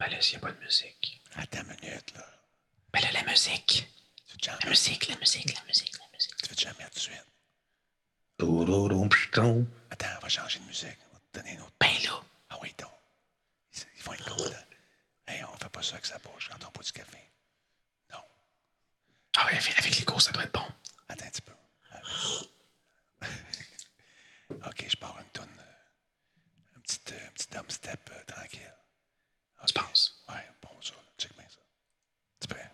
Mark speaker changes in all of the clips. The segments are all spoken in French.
Speaker 1: Ben là, s'il n'y a pas de musique.
Speaker 2: Attends une minute, là.
Speaker 1: Ben là, la musique.
Speaker 2: Tu veux jamais,
Speaker 1: La musique, la musique, la musique, la musique.
Speaker 2: tu veux jamais tout de suite? Attends, on va changer de musique. On va te donner une autre.
Speaker 1: Ben là.
Speaker 2: Ah oui, donc. Ils, vont être contents. Hey, on fait pas ça avec sa bouche quand on boit du café. Non.
Speaker 1: Ah ouais, avec les cours, ça doit être bon.
Speaker 2: Attends un petit peu. OK, je pars une tonne. Un petit, euh, un petit dubstep euh, tranquille.
Speaker 1: Tu penses?
Speaker 2: Ouais, bon, ça. Check bien ça. Tu prêt?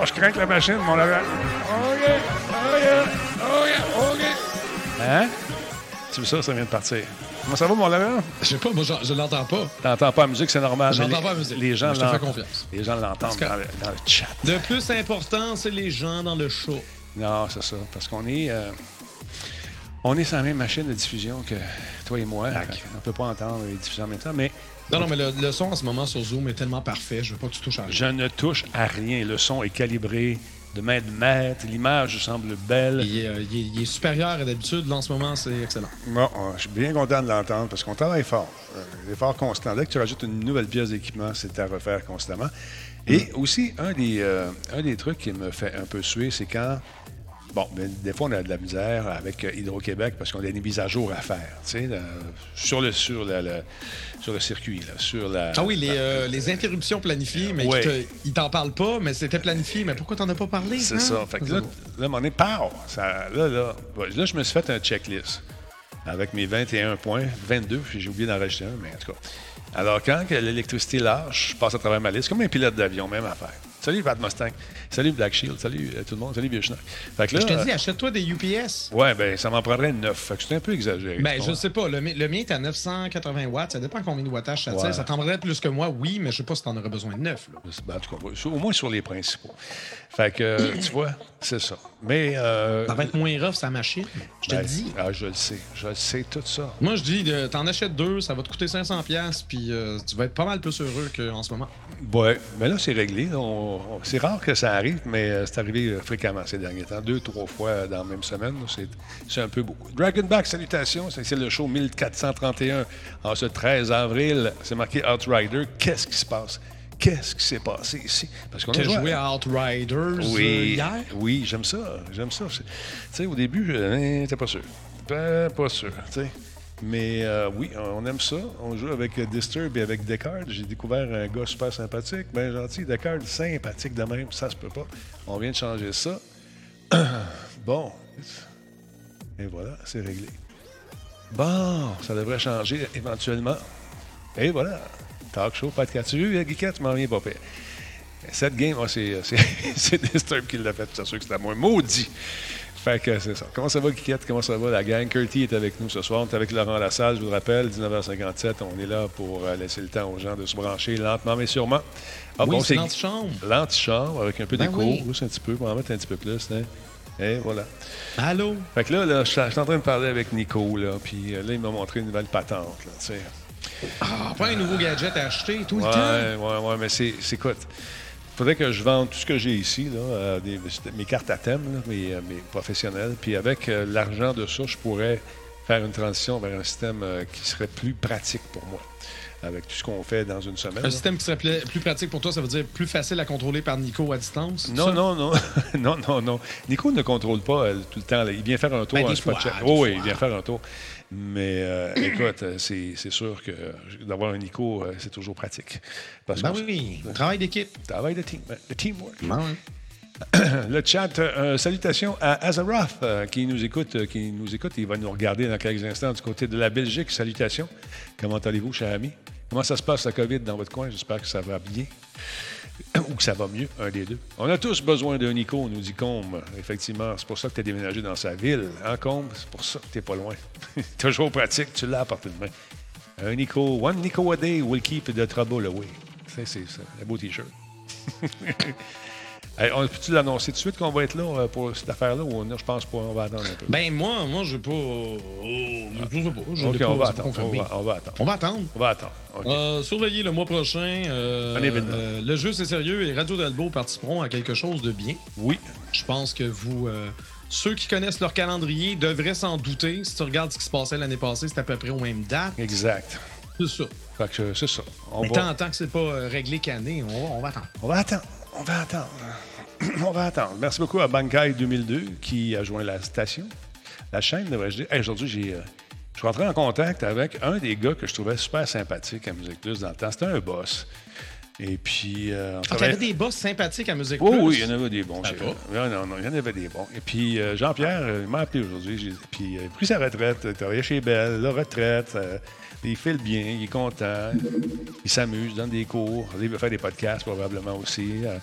Speaker 2: Oh, je crains que la machine, mon lavet. OK, OK, OK, OK. Hein? Tu veux ça, ça vient de partir. Comment ça va, mon lavet?
Speaker 3: Je sais pas, moi, je, je l'entends pas.
Speaker 2: T'entends pas la musique, c'est normal.
Speaker 3: J'entends
Speaker 2: mais les-
Speaker 3: pas la musique.
Speaker 2: Les gens
Speaker 3: Je te fais
Speaker 2: l'entendent.
Speaker 3: confiance.
Speaker 2: Les gens l'entendent dans, le, dans le chat.
Speaker 3: De plus important, c'est les gens dans le show.
Speaker 2: Non, c'est ça. Parce qu'on est. euh, on est sur la même machine de diffusion que toi et moi.
Speaker 3: Tac.
Speaker 2: Fait qu'on peut pas entendre les diffusions en même temps, mais
Speaker 3: Non, non, mais le, le son en ce moment sur Zoom est tellement parfait, je veux pas que tu touches à rien.
Speaker 2: je ne touche à rien. Le son est calibré de main de maître. L'image semble belle.
Speaker 3: Il est, euh, il est- il est supérieur à d'habitude. Là, en ce moment, c'est excellent.
Speaker 2: Bon, euh, je suis bien content de l'entendre parce qu'on travaille fort. Euh, L'effort constant. Dès que tu rajoutes une nouvelle pièce d'équipement, c'est à refaire constamment. Et aussi, un des, euh, un des trucs qui me fait un peu suer, c'est quand. Bon, ben, des fois, on a de la misère avec euh, Hydro-Québec parce qu'on a des mises à jour à faire, tu sais, là, sur, le, sur, la- sur le circuit, là, sur la...
Speaker 3: Ah oui, les, euh, les interruptions planifiées, mais
Speaker 2: Ouais.
Speaker 3: ils t'en parlent pas, mais c'était planifié. Mais pourquoi t'en as pas parlé?
Speaker 2: C'est
Speaker 3: hein?
Speaker 2: ça. Fait que là, là, à un moment donné, pow! Ça, là, là, là, je me suis fait un checklist avec mes 21 points, 22, puis j'ai oublié d'en rajouter un, mais en tout cas. Alors, quand l'électricité lâche, je passe à travers ma liste, comme un pilote d'avion, même affaire. Salut, Pat Mustang. Salut, Black Shield. Salut, euh, tout le monde. Salut, Vieux. Fait que là,
Speaker 3: Je te
Speaker 2: euh,
Speaker 3: dis, achète-toi des UPS.
Speaker 2: ouais, ben, ça m'en prendrait 9. Fait que c'est un peu exagéré.
Speaker 3: Ben, je
Speaker 2: vois.
Speaker 3: sais pas. Le, le mien est à 980 watts. Ça dépend combien de wattage ça tire.
Speaker 2: Ouais.
Speaker 3: Ça t'en prendrait plus que moi, oui, mais je sais pas si t'en aurais besoin de neuf. Là.
Speaker 2: Ben, en tout cas, au moins sur les principaux. Fait que, euh, tu vois, c'est ça. Mais. euh,
Speaker 3: Ça va être moins rough, sa machine. Je te
Speaker 2: ben,
Speaker 3: le dis.
Speaker 2: Ah, je le sais. Je le sais, tout ça.
Speaker 3: Moi, je dis, euh, t'en achètes deux, ça va te coûter 500$, piastres, puis euh, tu vas être pas mal plus heureux qu'en ce moment.
Speaker 2: Oui, mais là, c'est réglé. là. On- c'est rare que ça arrive, mais euh, c'est arrivé euh, fréquemment ces derniers temps. Deux, trois fois euh, dans la même semaine. C'est, c'est un peu beaucoup. Dragonback, salutations. C'est, le show 1431 en ce 13 avril. C'est marqué Outrider. Qu'est-ce qui se passe? Qu'est-ce qui s'est passé ici? Parce qu'on a joué
Speaker 3: joué
Speaker 2: à-
Speaker 3: Outriders euh,
Speaker 2: oui,
Speaker 3: hier?
Speaker 2: oui, j'aime ça. J'aime ça. Tu sais, au début, je hein, t'es pas sûr. Pas, pas sûr, tu sais. Mais euh, oui, on aime ça. On joue avec euh, Disturb et avec Descartes. J'ai découvert un gars super sympathique, bien gentil. Descartes, sympathique de même, ça se peut pas. On vient de changer ça. bon. Et voilà, c'est réglé. Bon, ça devrait changer éventuellement. Et voilà. Talk show, Pat Tu vu, euh, Guiquette, tu m'en viens pas. Cette game, ah, c'est, Disturb qui l'a fait, c'est sûr que à moi. Maudit! Fait que c'est ça. Comment ça va, Guiquette? Comment ça va, la gang? Curti est avec nous ce soir. On est avec Laurent Lassalle, je vous le rappelle, 19h57. On est là pour euh, laisser le temps aux gens de se brancher lentement mais sûrement. Ah,
Speaker 3: Oui,
Speaker 2: bon,
Speaker 3: c'est l'antichambre.
Speaker 2: L'antichambre, avec un peu
Speaker 3: Ben
Speaker 2: d'écho,
Speaker 3: oui.
Speaker 2: juste un petit peu, pour en mettre un petit peu plus. hein. Et voilà.
Speaker 3: Allô?
Speaker 2: Fait que là, là, je suis en train de parler avec Nico, là, puis euh, là, il m'a montré une nouvelle patente, là, tu sais.
Speaker 3: Ah, pas un nouveau gadget à acheter tout le temps.
Speaker 2: Ouais, ouais, ouais, mais c'est, c'est écoute. Faudrait que je vende tout ce que j'ai ici, là, euh, des- mes cartes à thème, là, mes, euh, mes professionnels. Puis avec euh, l'argent de ça, je pourrais faire une transition vers un système qui serait plus pratique pour moi. Avec tout ce qu'on fait dans une semaine.
Speaker 3: Un
Speaker 2: là.
Speaker 3: système qui serait plus pratique pour toi, ça veut dire plus facile à contrôler par Nico à distance?
Speaker 2: Non, non, non, non, non, non. Nico ne contrôle pas euh, tout le temps. là. Il vient faire un tour
Speaker 3: Ben,
Speaker 2: en
Speaker 3: des
Speaker 2: spot
Speaker 3: fois,
Speaker 2: check.
Speaker 3: des
Speaker 2: Oh, oui,
Speaker 3: fois.
Speaker 2: il vient faire un tour. Mais euh, écoute, euh, c'est, c'est sûr que d'avoir un Nico, euh, c'est toujours pratique. Parce
Speaker 3: Ben oui, travail d'équipe.
Speaker 2: Travail de team, le teamwork.
Speaker 3: Ben oui.
Speaker 2: Le chat, euh, salutations à Azaroth euh, qui nous écoute, qui nous écoute. Il va nous regarder dans quelques instants du côté de la Belgique. Salutations. Comment allez-vous, cher ami? Comment ça se passe, la COVID, dans votre coin? J'espère que ça va bien. Ou que ça va mieux, un des deux. On a tous besoin d'un Nico, nous dit Combe. Effectivement, c'est pour ça que tu as déménagé dans sa ville. Hein, Combe? C'est pour ça que tu pas loin. Toujours pratique, tu l'as à portée de main. Un Nico, one Nico a day will keep the trouble away. C'est ça, un beau T-shirt. Hey, on peut-tu l'annoncer tout de suite qu'on va être là euh, pour cette affaire-là ou non, je pense pas, on va attendre un peu?
Speaker 3: Ben moi, moi, je vais pas. oh, je sais pas. Je pas-
Speaker 2: on va
Speaker 3: pas
Speaker 2: attendre. On va, on va attendre.
Speaker 3: On va attendre.
Speaker 2: On va attendre.
Speaker 3: Euh, surveillez le mois prochain. euh, euh, le jeu, c'est sérieux et Radio Dalbo participeront à quelque chose de bien.
Speaker 2: Oui.
Speaker 3: Je pense que vous, euh, Ceux qui connaissent leur calendrier devraient s'en douter. Si tu regardes ce qui se passait l'année passée, c'est à peu près aux mêmes dates.
Speaker 2: Exact.
Speaker 3: C'est ça.
Speaker 2: Fait que c'est ça. On
Speaker 3: Mais
Speaker 2: va,
Speaker 3: tant, que c'est pas euh, réglé qu'année, on on va attendre.
Speaker 2: on va attendre. On va attendre. on va attendre. Merci beaucoup à Bankai 2002 qui a joint la station. La chaîne, devrais-je dire. Hey, Aujourd'hui, j'ai. euh, je suis rentré en contact avec un des gars que je trouvais super sympathique à Musique Plus dans le temps. C'était un boss. Et puis, euh, on
Speaker 3: Ah, il y
Speaker 2: travaillait-
Speaker 3: avait des boss sympathiques à Musique
Speaker 2: Oh
Speaker 3: Plus?
Speaker 2: oui, il y en avait des bons.
Speaker 3: Va.
Speaker 2: Non, non, non, il y en avait des bons. Et puis, euh, Jean-Pierre, euh, il m'a appelé aujourd'hui. Puis, il a pris sa retraite. Il travaillait chez Belle, la retraite. euh, il fait le bien, il est content. Il s'amuse, donne des cours. Il veut faire des podcasts probablement aussi. Euh,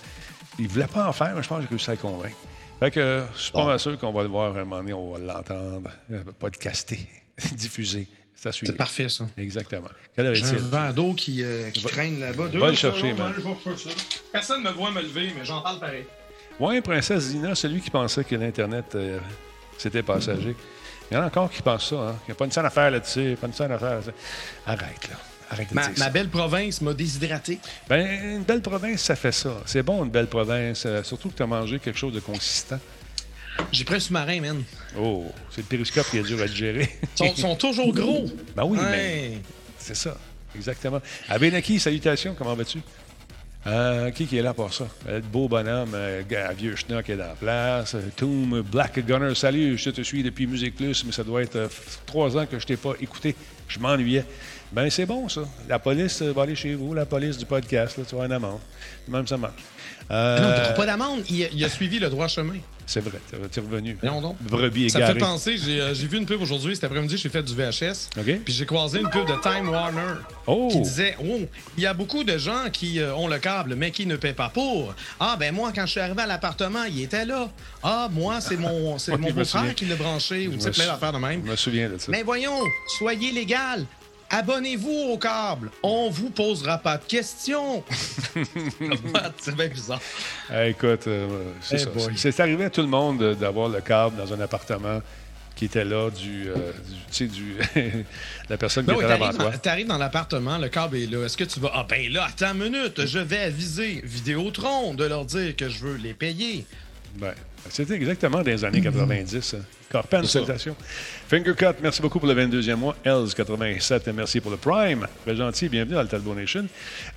Speaker 2: il voulait pas en faire, mais je pense que j'ai réussi à le convaincre. Fait que euh, je suis pas mal sûr qu'on va le voir un moment donné, on va l'entendre, euh, podcaster, diffuser.
Speaker 3: C'est parfait, ça.
Speaker 2: Exactement. Quelle heure
Speaker 3: J'ai un
Speaker 2: est-il?
Speaker 3: verre d'eau qui, euh, qui traîne là-bas.
Speaker 2: Va le chercher, man.
Speaker 3: Personne ne me voit me lever, mais j'en parle pareil.
Speaker 2: Oui, Princesse Zina, celui qui pensait que l'Internet, euh, c'était passager. Il y en a encore qui pensent ça. Hein? Il n'y a pas une scène à faire là-dessus, pas une scène à faire là-dessus. Arrête, là. Arrête de
Speaker 3: Ma,
Speaker 2: dire
Speaker 3: ma
Speaker 2: ça.
Speaker 3: belle province m'a déshydraté.
Speaker 2: Ben, une belle province, ça fait ça. C'est bon, une belle province. euh, surtout que tu as mangé quelque chose de consistant.
Speaker 3: J'ai pris un sous-marin, man.
Speaker 2: Oh, c'est le périscope qui est dur à te gérer.
Speaker 3: Ils sont, sont toujours gros.
Speaker 2: ben oui, mais c'est ça. Exactement. Abenaki, salutations, comment vas-tu? Euh, qui, qui est là pour ça? Euh, beau bonhomme, euh, vieux schnock est dans la place. Euh, Toom, Black Gunner, salut, je te suis depuis Musique Plus, mais ça doit être trois ans que je t'ai pas écouté. Je m'ennuyais. Ben, c'est bon, ça. La police va aller chez vous, la police du podcast, là, tu vas une amende. Même ça marche. Euh,
Speaker 3: Non, il pas d'amende. Il, a- il a suivi le droit chemin.
Speaker 2: c'est vrai, t'es- revenu.
Speaker 3: Voyons donc.
Speaker 2: Brebis
Speaker 3: Ça me fait penser, j'ai euh, j'ai vu une pub aujourd'hui, cet après-midi, j'ai fait du VHS.
Speaker 2: OK.
Speaker 3: Puis j'ai croisé une pub de Time Warner
Speaker 2: Oh!
Speaker 3: qui disait Oh, il y a beaucoup de gens qui euh, ont le câble, mais qui ne paient pas pour. Ah, ben moi, quand je suis arrivé à l'appartement, il était là. Ah, moi, c'est mon, c'est mon beau-frère qui l'a branché, ou
Speaker 2: me
Speaker 3: plein d'affaires de même.
Speaker 2: Je me souviens de ça.
Speaker 3: Mais voyons, soyez légal. Abonnez-vous au câble. On vous posera pas de questions. c'est bien bizarre.
Speaker 2: Ah, écoute, euh, c'est ça. C'est c'est arrivé à tout le monde euh, d'avoir le câble dans un appartement qui était là du, euh, du- tu sais, du la personne qui
Speaker 3: Ben oui,
Speaker 2: était là avant
Speaker 3: t'arrives
Speaker 2: toi.
Speaker 3: dans, t'arrives dans l'appartement, le câble est là. Est-ce que tu vas. Ah, ben là, attends une minute, je vais aviser Vidéotron de leur dire que je veux les payer.
Speaker 2: Ben, C'était exactement dans les années 90. hein. Carpen,
Speaker 3: C'est ça.
Speaker 2: salutations. Fingercut, merci beaucoup pour le 22e mois. Els 87, merci pour le Prime. Très gentil, bienvenue dans le Talbot Nation.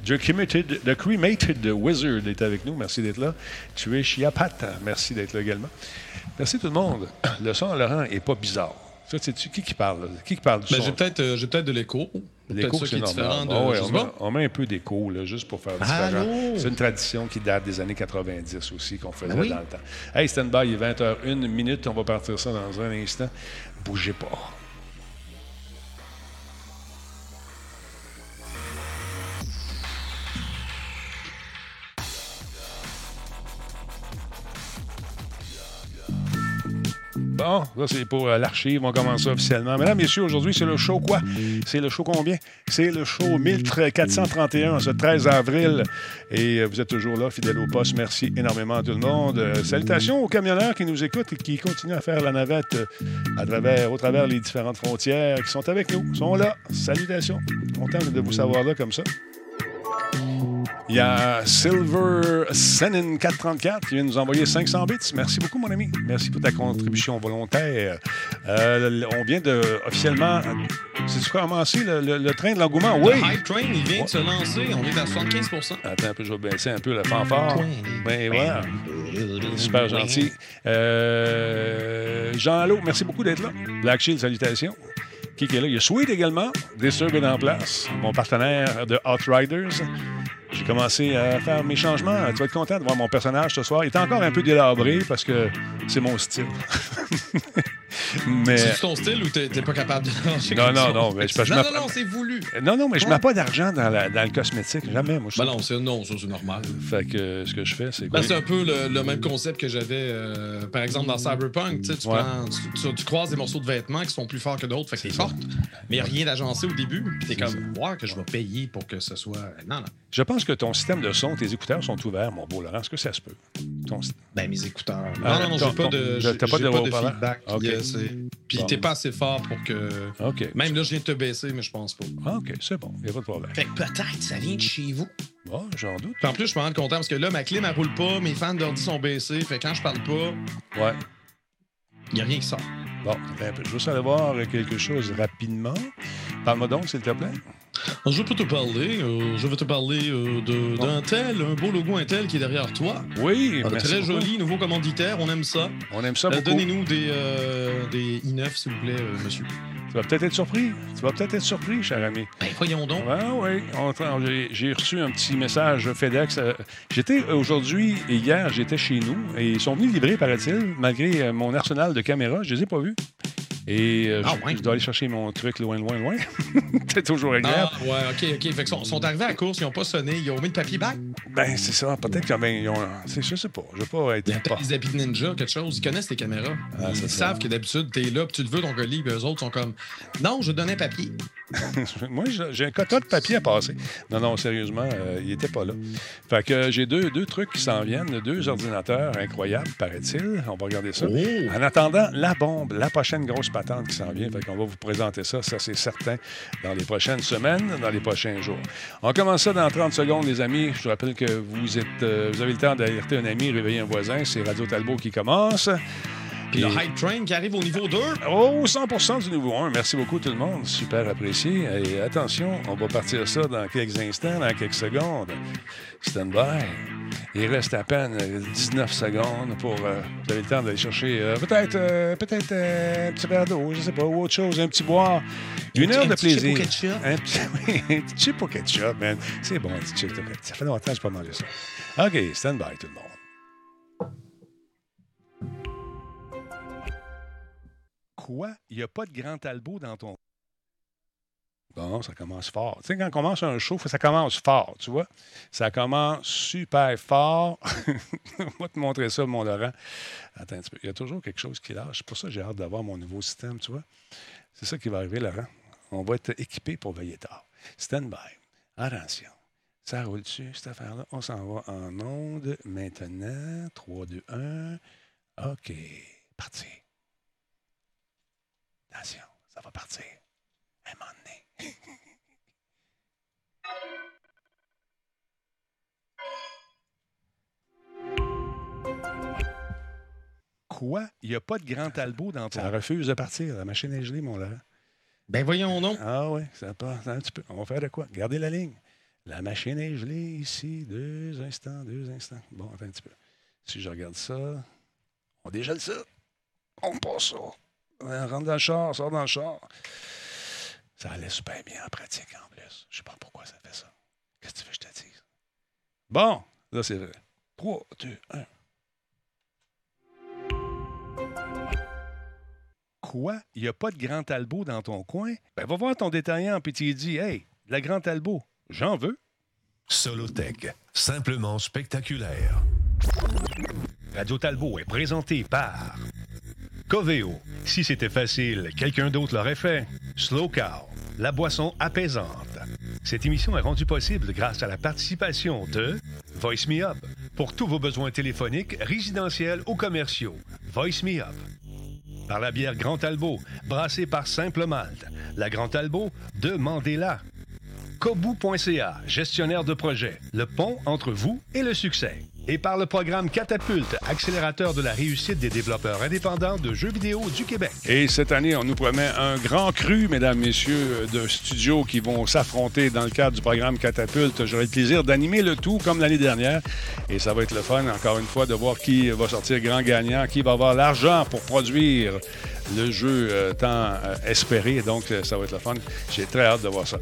Speaker 2: The Cremated, The Cremated Wizard est avec nous, merci d'être là. Tu es Chiapat, merci d'être là également. Merci tout le monde. Le son, Laurent, est pas bizarre. Ça, sais-tu qui qui parle? là? Qui qui parle du
Speaker 3: Ben,
Speaker 2: son?
Speaker 3: j'ai peut-être euh, j'ai peut-être de l'écho.
Speaker 2: L'écho, c'est normal.
Speaker 3: de.
Speaker 2: Ah ouais, on, met,
Speaker 3: pas.
Speaker 2: on met un peu d'écho, là, juste pour faire
Speaker 3: Allô?
Speaker 2: différent. C'est une tradition qui date des années 90 aussi, qu'on faisait
Speaker 3: oui?
Speaker 2: dans le temps. Hey, stand-by, il est 20h01 minute. On va partir ça dans un instant. Bougez pas. Bon, ça c'est pour euh, l'archive, on commence ça officiellement. Mesdames, messieurs, aujourd'hui c'est le show quoi? C'est le show combien? C'est le show 1431, ce 13 avril. Et euh, vous êtes toujours là, fidèle au poste. Merci énormément à tout le monde. Euh, salutations aux camionneurs qui nous écoutent et qui continuent à faire la navette à travers, au travers les différentes frontières, qui sont avec nous, sont là. Salutations. Content de vous savoir là comme ça. Il y a Silver Senin 434 qui vient nous envoyer 500 bits. Merci beaucoup, mon ami. Merci pour ta contribution volontaire. Euh, on vient de officiellement. C'est commencé le, le- le train de l'engouement? Oui.
Speaker 3: Le Hype Train, il vient de se lancer. On est à 75
Speaker 2: Attends un peu, je vais baisser un peu le fanfare. Ben voilà. Super gentil. Euh, Jean Allo, merci beaucoup d'être là. Black Shield, salutations. Qui est là? Il y a Sweet également. Disturb est en place. Mon partenaire de Outriders. J'ai commencé à faire mes changements. Tu vas être content de voir mon personnage ce soir. Il est encore un peu délabré parce que c'est mon style. mais.
Speaker 3: C'est ton style ou t'es pas capable de
Speaker 2: Non, non, non, mais je- je
Speaker 3: Non,
Speaker 2: me-
Speaker 3: non, non, c'est voulu.
Speaker 2: Non, non, mais je mets pas d'argent dans, la- dans le cosmétique. Jamais, moi. Je
Speaker 3: Ben non, c'est non, ça c'est normal.
Speaker 2: Fait que euh, ce que je fais, c'est
Speaker 3: Ben,
Speaker 2: quoi?
Speaker 3: c'est un peu le, le même concept que j'avais, euh, par exemple, dans Cyberpunk. Tu, sais, tu,
Speaker 2: Ouais.
Speaker 3: prends- tu- tu- tu croises des morceaux de vêtements qui sont plus forts que d'autres, fait que t'es forte. Mais rien d'agencé au début. Puis t'es comme, voir que je vais payer pour que ce soit. Non, non.
Speaker 2: Je pense que ton système de son, tes écouteurs sont ouverts, mon beau Laurent. Est-ce que ça se peut? Ton...
Speaker 3: Ben, mes écouteurs. Non,
Speaker 2: Ah,
Speaker 3: non, non,
Speaker 2: ton-
Speaker 3: j'ai pas de,
Speaker 2: pas de
Speaker 3: pas feedback.
Speaker 2: Ok.
Speaker 3: C'est- Puis
Speaker 2: Bon.
Speaker 3: t'es pas assez fort pour que.
Speaker 2: OK.
Speaker 3: Même là, je viens de te baisser, mais je pense pas.
Speaker 2: Ah, OK, c'est bon. Il n'y a pas de problème.
Speaker 3: Fait que peut-être ça vient de chez vous.
Speaker 2: Bon, j'en doute.
Speaker 3: Puis en plus, je me rends content parce que là, ma clim, elle roule pas, mes fans d'ordi sont baissés. Fait que quand je parle pas,
Speaker 2: Ouais.
Speaker 3: Il n'y a rien qui sort.
Speaker 2: Bon, un peu. je veux savoir quelque chose rapidement. Parle-moi donc, s'il te plaît.
Speaker 3: Je peux te parler, euh, je vais te parler euh, de-
Speaker 2: Bon.
Speaker 3: d'un tel, un beau logo Intel qui est derrière toi.
Speaker 2: Oui,
Speaker 3: Un
Speaker 2: merci
Speaker 3: très
Speaker 2: beaucoup.
Speaker 3: joli nouveau commanditaire, on aime ça.
Speaker 2: On aime ça
Speaker 3: Euh,
Speaker 2: beaucoup.
Speaker 3: Donnez-nous des, euh, des i9, s'il vous plaît, euh, monsieur.
Speaker 2: Tu vas peut-être être surpris. Tu vas peut-être être surpris, cher ami.
Speaker 3: Ben, voyons donc.
Speaker 2: Ah oui, j'ai reçu un petit message FedEx. euh, J'étais aujourd'hui et hier, j'étais chez nous et ils sont venus livrer, paraît-il, malgré euh, mon arsenal de caméras. Je les ai pas vus. Et euh,
Speaker 3: Ah
Speaker 2: je,
Speaker 3: ouais.
Speaker 2: je dois aller chercher mon truc loin, loin, loin. C'est toujours agréable.
Speaker 3: Ah, ouais, OK, OK. Fait que sont, sont arrivés à la course, ils n'ont pas sonné, ils ont mis le papier back.
Speaker 2: Ben, c'est ça. Peut-être qu'ils ben, ont. c'est- Je sais pas. Je veux pas être.
Speaker 3: Il y a
Speaker 2: pas-
Speaker 3: peut-être des habits de ninja, quelque chose. Ils connaissent les caméras.
Speaker 2: Ah,
Speaker 3: ils
Speaker 2: ça.
Speaker 3: savent que d'habitude, t'es là, puis tu le veux, ton colis, puis eux autres sont comme Non, je donnais papier.
Speaker 2: Moi, j'ai- un quota de papier à passer. Non, non, sérieusement, euh, il pas là. Fait que euh, j'ai deux, deux trucs qui s'en viennent, deux ordinateurs incroyables, paraît-il. On va regarder ça.
Speaker 3: Oh!
Speaker 2: En attendant, la bombe, la prochaine grosse patente qui s'en vient. Fait qu'on va vous présenter ça, ça c'est certain, dans les prochaines semaines, dans les prochains jours. On commence ça dans 30 secondes, les amis. Je vous rappelle que vous, êtes, euh, vous avez le temps d'alerter un ami, réveiller un voisin. C'est Radio Talbot qui commence.
Speaker 3: Puis le Hype Train qui arrive au niveau 2.
Speaker 2: Oh, 100% du niveau 1. Merci beaucoup tout le monde. Super apprécié. Et attention, on va partir ça dans quelques instants, dans quelques secondes. Stand by. Il reste à peine euh, 19 secondes pour... euh, vous avez le temps d'aller chercher euh, peut-être euh, peut-être un petit verre d'eau, je sais pas, ou autre chose, un petit boire. Une
Speaker 3: Un
Speaker 2: heure de
Speaker 3: un petit chip
Speaker 2: plaisir.
Speaker 3: au ketchup.
Speaker 2: Un petit, oui, un petit chip au ketchup, man. C'est bon, un petit chip au ketchup. Ça fait longtemps que je n'ai pas mangé ça. OK, stand by tout le monde. Quoi? Il n'y a pas de grand talbot dans ton. Bon, ça commence fort. Tu sais, quand on commence un show, ça commence fort, tu vois. Ça commence super fort. On va te montrer ça, mon Laurent. Attends un petit peu. Il y a toujours quelque chose qui lâche. C'est pour ça que j'ai hâte d'avoir mon nouveau système, tu vois. C'est ça qui va arriver, Laurent. On va être équipé pour veiller tard. Stand by. Attention. Ça roule dessus, cette affaire-là. On s'en va en onde maintenant. 3, 2, 1. OK. Parti. Attention, ça va partir. Un moment donné. Quoi? Il n'y a pas de grand talbot dans ton... Ça refuse de partir. La machine est gelée, mon Laurent.
Speaker 3: Ben voyons donc.
Speaker 2: Ah oui, ça part un petit peu. On va faire de quoi? Gardez la ligne. La machine est gelée ici. Deux instants, deux instants. Bon, attends un petit peu. Si je regarde ça, on dégèle ça. On passe ça. Rentre dans le char, sort dans le char. Ça allait super bien en pratique en plus. Je sais pas pourquoi ça fait ça. Qu'est-ce que tu veux que je te dise? Bon, là c'est vrai. 3, 2, 1. Quoi? Il n'y a pas de grand talbot dans ton coin? Ben, va voir ton détaillant puis tu dis Hey, de la grand talbot, j'en veux.
Speaker 4: Solotech, simplement spectaculaire.
Speaker 2: Radio Talbot est présenté par Coveo. Si c'était facile, quelqu'un d'autre l'aurait fait. Slow Cow, la boisson apaisante. Cette émission est rendue possible grâce à la participation de Voice Me Up. Pour tous vos besoins téléphoniques, résidentiels ou commerciaux, Voice Me Up. Par la bière Grand Talbot, brassée par Simple Malte. La Grand Talbot, demandez-la. Kobu.ca, gestionnaire de projet, le pont entre vous et le succès. Et par le programme Catapulte, accélérateur de la réussite des développeurs indépendants de jeux vidéo du Québec. Et cette année, on nous promet un grand cru, mesdames, messieurs, de studios qui vont s'affronter dans le cadre du programme Catapulte. J'aurai le plaisir d'animer le tout comme l'année dernière. Et ça va être le fun, encore une fois, de voir qui va sortir grand gagnant, qui va avoir l'argent pour produire le jeu euh, tant euh, espéré. Donc, euh, ça va être le fun. J'ai très hâte de voir ça.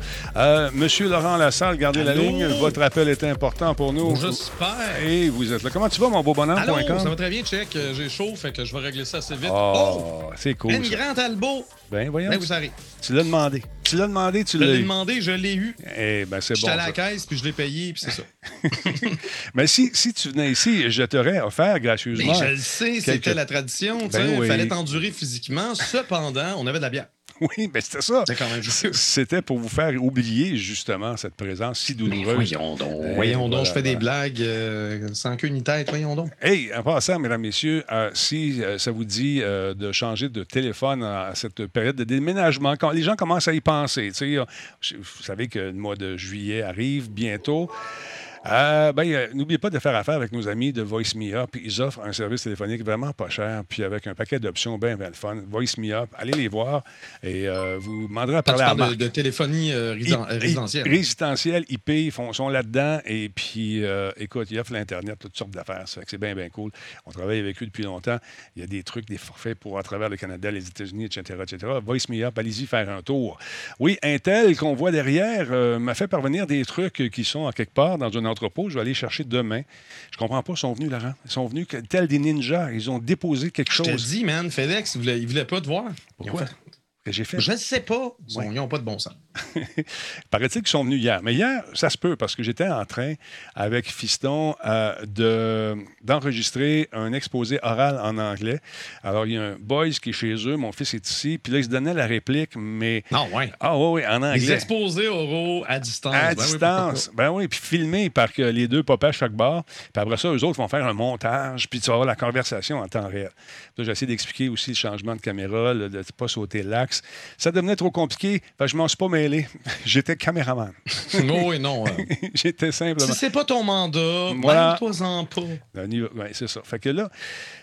Speaker 2: Monsieur Laurent Lassalle, gardez la ligne. Votre appel est important pour nous.
Speaker 3: J'espère.
Speaker 2: Et vous êtes là. Comment tu vas, mon beau
Speaker 3: Allô, ça va très bien, check. J'ai chaud, fait que je vais régler ça assez vite.
Speaker 2: Oh, c'est cool.
Speaker 3: Une grande Talbot.
Speaker 2: Ben, voyons.
Speaker 3: Ben, vous savez.
Speaker 2: Tu l'as demandé. Tu l'as demandé, tu
Speaker 3: Je
Speaker 2: l'as
Speaker 3: l'ai
Speaker 2: eu.
Speaker 3: demandé, je l'ai eu.
Speaker 2: Eh ben, c'est bon.
Speaker 3: J'étais à la
Speaker 2: ça.
Speaker 3: caisse, puis je l'ai payé, puis c'est ça.
Speaker 2: Mais si, si tu venais ici, je t'aurais offert
Speaker 3: Mais
Speaker 2: gracieusement.
Speaker 3: je le sais,
Speaker 2: Quelques-
Speaker 3: c'était la tradition.
Speaker 2: Ben
Speaker 3: Il
Speaker 2: oui.
Speaker 3: fallait t'endurer physiquement. Cependant, on avait de la bière.
Speaker 2: Oui, mais c'était ça.
Speaker 3: C'est quand même juste.
Speaker 2: C'était pour vous faire oublier justement cette présence si
Speaker 3: Mais
Speaker 2: douloureuse.
Speaker 3: voyons donc.
Speaker 2: Eh,
Speaker 3: voyons donc, je fais des blagues euh, sans queue ni tête. Voyons donc.
Speaker 2: Hey, en passant, mesdames, messieurs, euh, si euh, ça vous dit euh, de changer de téléphone à cette période de déménagement, quand les gens commencent à y penser, tu sais, euh, je- vous savez que le mois de juillet arrive bientôt. Euh, ben, euh, N'oubliez pas de faire affaire avec nos amis de Voice Me Up. Ils offrent un service téléphonique vraiment pas cher, puis avec un paquet d'options bien, bien le fun. Voice Me Up, allez les voir et euh, vous demanderez à parler à Marc.
Speaker 3: de, de téléphonie euh,
Speaker 2: I-
Speaker 3: résidentielle.
Speaker 2: Résidentielle, IP, ils font, sont là-dedans. Et puis, écoute, ils offrent l'Internet, toutes sortes d'affaires. C'est bien, bien cool. On travaille avec eux depuis longtemps. Il y a des trucs, des forfaits pour à travers le Canada, les États-Unis, etc., etc. Voice Me Up, allez-y faire un tour. Oui, Intel, qu'on voit derrière, m'a fait parvenir des trucs qui sont en quelque part dans un entrepôt. Je vais aller chercher demain. Je comprends pas, ils sont venus, Laurent. Ils sont venus tels des ninjas. Ils ont déposé quelque
Speaker 3: Je te
Speaker 2: chose.
Speaker 3: dis, man, FedEx, ils voulaient, ils voulaient pas te voir.
Speaker 2: Pourquoi?
Speaker 3: Fait-
Speaker 2: Que j'ai fait.
Speaker 3: Je ne sais pas. Ils
Speaker 2: Ouais.
Speaker 3: n'ont pas de bon sens.
Speaker 2: Paraît-il qu'ils sont venus hier. Mais hier, ça se peut parce que j'étais en train avec Fiston euh, de, d'enregistrer un exposé oral en anglais. Alors, il y a un boys qui est chez eux, mon fils est ici, puis là, il se donnait la réplique, mais.
Speaker 3: Non, ouais.
Speaker 2: Ah oui, oui, en
Speaker 3: Les
Speaker 2: anglais.
Speaker 3: exposés oraux à distance.
Speaker 2: À
Speaker 3: Ben oui,
Speaker 2: distance. ben oui, puis filmé par que les deux papas à chaque bar. Puis après ça, eux autres vont faire un montage, puis tu vas avoir la conversation en temps réel. Là, j'ai essayé d'expliquer aussi le changement de caméra, le- de ne pas sauter Ça devenait trop compliqué. Fait que je m'en suis pas mêlé. J'étais caméraman.
Speaker 3: pas. Non, oui, non. euh,
Speaker 2: J'étais simplement.
Speaker 3: si c'est pas ton mandat,
Speaker 2: Voilà.
Speaker 3: pas.
Speaker 2: Le niveau- ouais, c'est ça. Fait que là,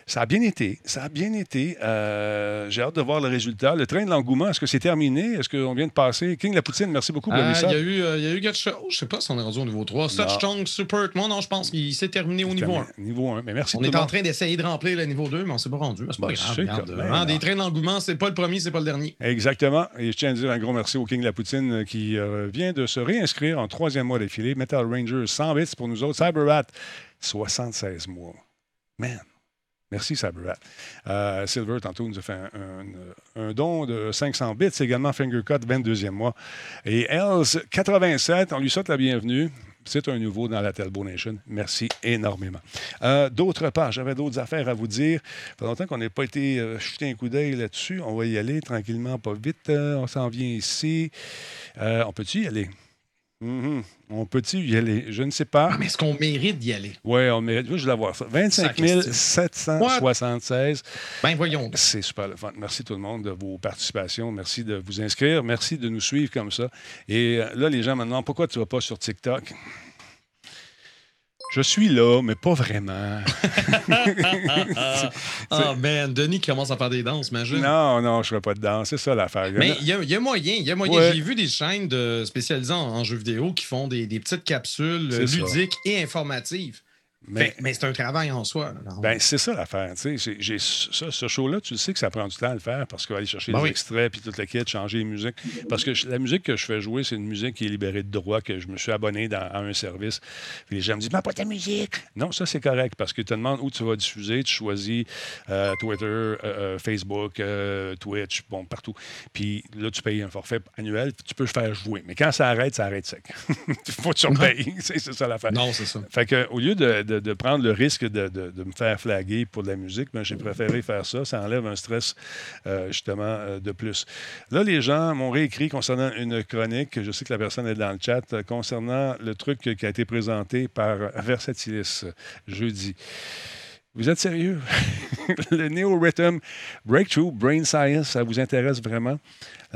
Speaker 2: ça a bien été. Ça a bien été. Euh, J'ai hâte de voir le résultat. Le train de l'engouement, est-ce que c'est terminé? Est-ce qu'on vient de passer? King La Poutine, merci beaucoup le
Speaker 3: Il y a eu, euh, y a eu quelque chose. Je sais pas si on est rendu au niveau 3. Such Chong Super. Moi, non, je pense qu'il s'est terminé au niveau 1.
Speaker 2: Niveau 1. Mais merci
Speaker 3: On est en train d'essayer de remplir le niveau 2, mais on s'est pas rendu. C'est pas
Speaker 2: Ben,
Speaker 3: grave. regarde. Hein, des
Speaker 2: alors.
Speaker 3: trains d'engouement, c'est pas le premier, c'est pas le dernier.
Speaker 2: Exactement. Et je tiens à dire un gros merci au King La Poutine euh, qui euh, vient de se réinscrire en troisième mois d'affilée. Metal Rangers, 100 bits pour nous autres. Cyberrat, 76 mois. Man. Merci, Cyberrat. Euh, Silver, tantôt, nous a fait un, don de 500 bits. également Fingercut, 22e mois. Et Els, 87, on lui souhaite la bienvenue. C'est un nouveau dans la Telbo Nation. Merci énormément. Euh, d'autre part, j'avais d'autres affaires à vous dire. Ça fait longtemps qu'on n'a pas été euh, un coup d'œil là-dessus. On va y aller tranquillement, pas vite. Euh, on s'en vient ici. Euh, on peut-tu y aller? Mhm. On peut-tu y aller? Je ne sais pas.
Speaker 3: Ah, mais est-ce qu'on mérite d'y aller?
Speaker 2: Oui, on mérite. Je vais voir ça. 25
Speaker 3: question.
Speaker 2: 776.
Speaker 3: Ben, voyons.
Speaker 2: C'est super le fun. Merci tout le monde de vos participations. Merci de vous inscrire. Merci de nous suivre comme ça. Et euh, là, les gens me demandent pourquoi tu ne vas pas sur TikTok? Je suis là, mais pas vraiment.
Speaker 3: Ah, man, Denis commence à faire des danses, imagine.
Speaker 2: non, non, je ne ferai pas dedans. C'est ça l'affaire.
Speaker 3: Mais il y, a- il y a moyen, il y a moyen.
Speaker 2: Ouais.
Speaker 3: J'ai vu des chaînes de spécialisées en, en jeux vidéo qui font des, des petites capsules
Speaker 2: ça.
Speaker 3: ludiques et informatives.
Speaker 2: Mais-
Speaker 3: c'est un travail en soi.
Speaker 2: Ben, c'est ça l'affaire. tu sais. J'ai- ça, ce show-là, tu le sais que ça prend du temps à le faire parce qu'il aller chercher
Speaker 3: Ben
Speaker 2: les
Speaker 3: oui.
Speaker 2: extraits puis toute la quête, changer les musiques. Parce que je- la musique que je fais jouer, c'est une musique qui est libérée de droit, que je me suis abonné dans- à un service. Puis les gens me disent, mais pas ta musique. Non, ça, c'est correct parce que tu te demandes où tu vas diffuser. Tu choisis euh, Twitter, euh, euh, Facebook, euh, Twitch, bon, partout. Puis là, tu payes un forfait annuel, puis tu peux faire jouer. Mais quand ça arrête, ça arrête sec. Il faut que tu repayes. c'est c'est ça l'affaire.
Speaker 3: Non, c'est ça.
Speaker 2: Fait que, au lieu de, de- prendre le risque de, de- me faire flaguer pour de la musique, ben, j'ai préféré faire ça. Ça enlève un stress, euh, justement, euh, de plus. Là, les gens m'ont réécrit concernant une chronique, je sais que la personne est dans le chat, euh, concernant le truc qui a été présenté par Versatilis jeudi. Vous êtes sérieux? le Neo Rhythm Breakthrough Brain Science, ça vous intéresse vraiment?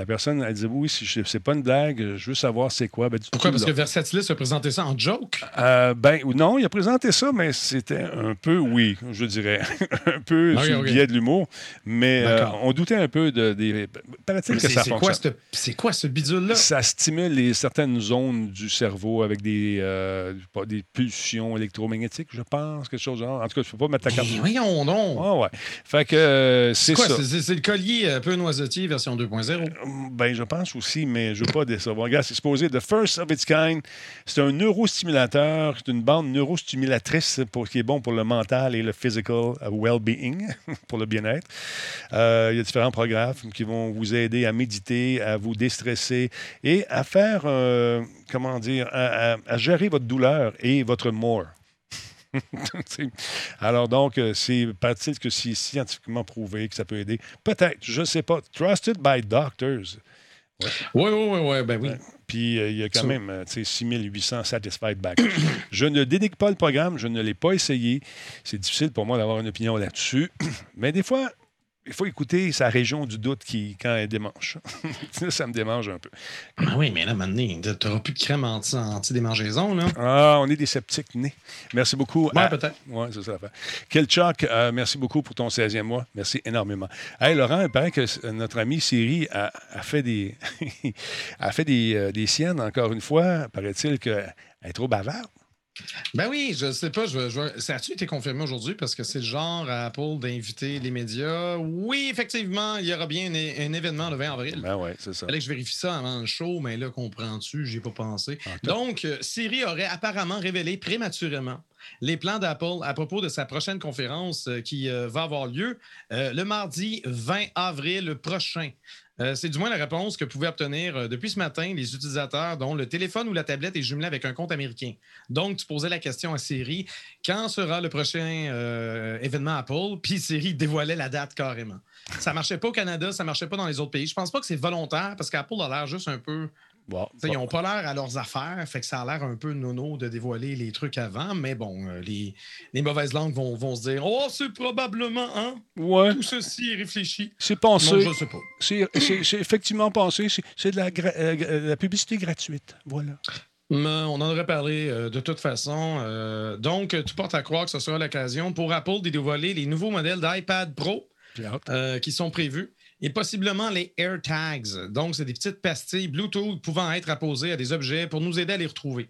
Speaker 2: La personne, elle dit oui, je- c'est pas une blague, je veux savoir c'est quoi. Ben,
Speaker 3: Pourquoi? Parce
Speaker 2: l'as.
Speaker 3: que Versatilis a présenté ça en joke?
Speaker 2: Euh, ben, non, il a présenté ça, mais c'était un peu, oui, je dirais, un peu
Speaker 3: Ok,
Speaker 2: sur le biais de l'humour. Mais euh, on doutait un peu de, des. Paraît-il
Speaker 3: Mais
Speaker 2: que
Speaker 3: C'est
Speaker 2: ça
Speaker 3: quoi,
Speaker 2: fonctionne.
Speaker 3: cette- c'est quoi ce bidule-là?
Speaker 2: Ça stimule les, certaines zones du cerveau avec des, euh, des pulsions électromagnétiques, je pense, quelque chose. En tout cas, tu peux pas mettre ta carte.
Speaker 3: Voyons donc.
Speaker 2: Ah ouais. Fait que c'est ça.
Speaker 3: C'est- le collier un peu noisettier version 2.0.
Speaker 2: Ben, je pense aussi, mais je ne veux pas décevoir. Regarde, c'est supposé The First of its Kind. C'est un neurostimulateur, c'est une bande neurostimulatrice pour, qui est bon pour le mental et le physical well-being, pour le bien-être. Euh, il y a différents programmes qui vont vous aider à méditer, à vous déstresser et à faire, euh, comment dire, à gérer votre douleur et votre more. Alors donc, euh, c'est paraît-il que c'est scientifiquement prouvé que ça peut aider. Peut-être, je ne sais pas. Trusted by doctors.
Speaker 3: Oui, oui, oui, oui, ben oui.
Speaker 2: Ouais. Puis euh, il y a quand même euh, tu sais, 6800 satisfied back. je ne dénigre pas le programme, je ne l'ai pas essayé. C'est difficile pour moi d'avoir une opinion là-dessus. Mais des fois, il faut écouter sa région du doute qui, quand elle démange. Ça, me démange un peu.
Speaker 3: Ah oui, mais là, maintenant, t'auras plus de crème anti- anti-démangeaison, là.
Speaker 2: Ah, on est des sceptiques nés. Merci beaucoup.
Speaker 3: Ouais,
Speaker 2: à-
Speaker 3: peut-être.
Speaker 2: Oui, c'est ça l'affaire. Quel choc. euh, merci beaucoup pour ton 16e mois. Merci énormément. Hey, Laurent, il paraît que s- notre ami Siri a, a fait des, a fait des, euh, des siennes, encore une fois. Paraît-il qu'elle est trop bavarde.
Speaker 3: Ben oui, je sais pas. Je, je- ça a-tu été confirmé aujourd'hui? Parce que c'est le genre à Apple d'inviter les médias? Oui, effectivement, il y aura bien un, événement le 20 avril.
Speaker 2: Ben oui, c'est ça.
Speaker 3: fallait que je vérifie ça avant le show, mais là, comprends-tu, j'y ai pas pensé.
Speaker 2: En
Speaker 3: Donc, euh, Siri aurait apparemment révélé prématurément les plans d'Apple à propos de sa prochaine conférence euh, qui euh, va avoir lieu euh, le mardi 20 avril prochain. Euh, c'est du moins la réponse que pouvaient obtenir euh, depuis ce matin les utilisateurs dont le téléphone ou la tablette est jumelé avec un compte américain. Donc, tu posais la question à Siri, quand sera le prochain euh, événement Apple? Puis Siri dévoilait la date carrément. Ça marchait pas au Canada, ça marchait pas dans les autres pays. Je pense pas que c'est volontaire parce qu'Apple a l'air juste un peu.
Speaker 2: Bon,
Speaker 3: Ils n'ont pas l'air à leurs affaires, fait que ça a l'air un peu nono de dévoiler les trucs avant, mais bon, euh, les, les mauvaises langues vont, vont se dire Oh, c'est probablement, hein?
Speaker 2: ouais,
Speaker 3: Tout ceci est réfléchi.
Speaker 2: c'est
Speaker 3: Non,
Speaker 2: pensé.
Speaker 3: je sais pas.
Speaker 2: C'est effectivement pensé. C'est- de la, euh, euh, la publicité gratuite. Voilà.
Speaker 3: Mais on en aurait parlé euh, de toute façon. Euh, donc, tu portes à croire que ce sera l'occasion pour Apple de dévoiler les nouveaux modèles d'iPad Pro qui sont prévus et possiblement les AirTags. Donc, c'est des petites pastilles Bluetooth pouvant être apposées à des objets pour nous aider à les retrouver.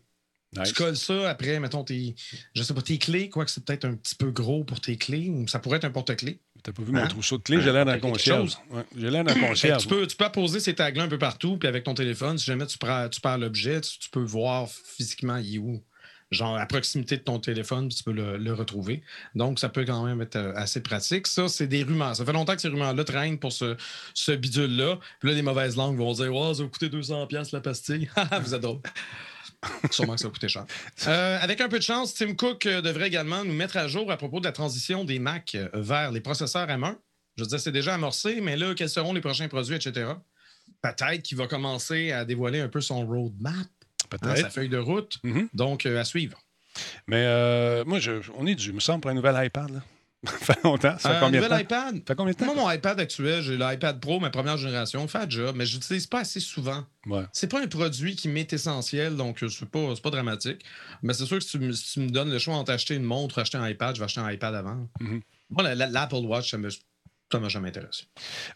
Speaker 2: Nice.
Speaker 3: Tu colles ça après, mettons, tes, je sais pas, tes clés, quoique c'est peut-être un petit peu gros pour tes clés, ou ça pourrait être un porte-clés.
Speaker 2: T'as pas vu mon
Speaker 3: Hein?
Speaker 2: trousseau de clés? J'ai l'air d'un concierge. Ouais, J'ai l'air d'un concierge.
Speaker 3: tu, peux, tu peux apposer ces tags-là un peu partout, puis avec ton téléphone, si jamais tu, prends, tu perds l'objet, tu, tu peux voir physiquement il est où. Genre à proximité de ton téléphone, tu peux le, retrouver. Donc, ça peut quand même être euh, assez pratique. Ça, c'est des rumeurs. Ça fait longtemps que ces rumeurs-là traînent pour ce, bidule-là. Puis là, les mauvaises langues vont dire Oh, ça va coûter 200$ la pastille. Haha, Vous êtes drôle. Sûrement que ça va coûter cher. Euh, avec un peu de chance, Tim Cook euh, devrait également nous mettre à jour à propos de la transition des Mac vers les processeurs M1. Je veux dire, c'est déjà amorcé, mais là, quels seront les prochains produits, etc. Peut-être qu'il va commencer à dévoiler un peu son roadmap,
Speaker 2: Peut-être.
Speaker 3: sa feuille de route.
Speaker 2: Mhm.
Speaker 3: Donc, euh, à suivre.
Speaker 2: Mais euh, moi, je, on est dû, il me semble, pour un nouvel iPad. Là. ça fait longtemps. Ça fait
Speaker 3: Euh,
Speaker 2: combien de
Speaker 3: nouvel
Speaker 2: temps?
Speaker 3: iPad.
Speaker 2: Ça fait combien de temps?
Speaker 3: Moi, mon iPad actuel, j'ai l'iPad Pro, ma première génération, fait job, mais je l'utilise pas assez souvent.
Speaker 2: Ouais.
Speaker 3: C'est pas un produit qui m'est essentiel, donc euh, c'est pas, pas dramatique. Mais c'est sûr que si tu, me, si tu me donnes le choix entre acheter une montre ou acheter un iPad, je vais acheter un iPad avant.
Speaker 2: Mhm.
Speaker 3: Moi, la- la- l'Apple Watch, ça me- ça m'a jamais intéressé.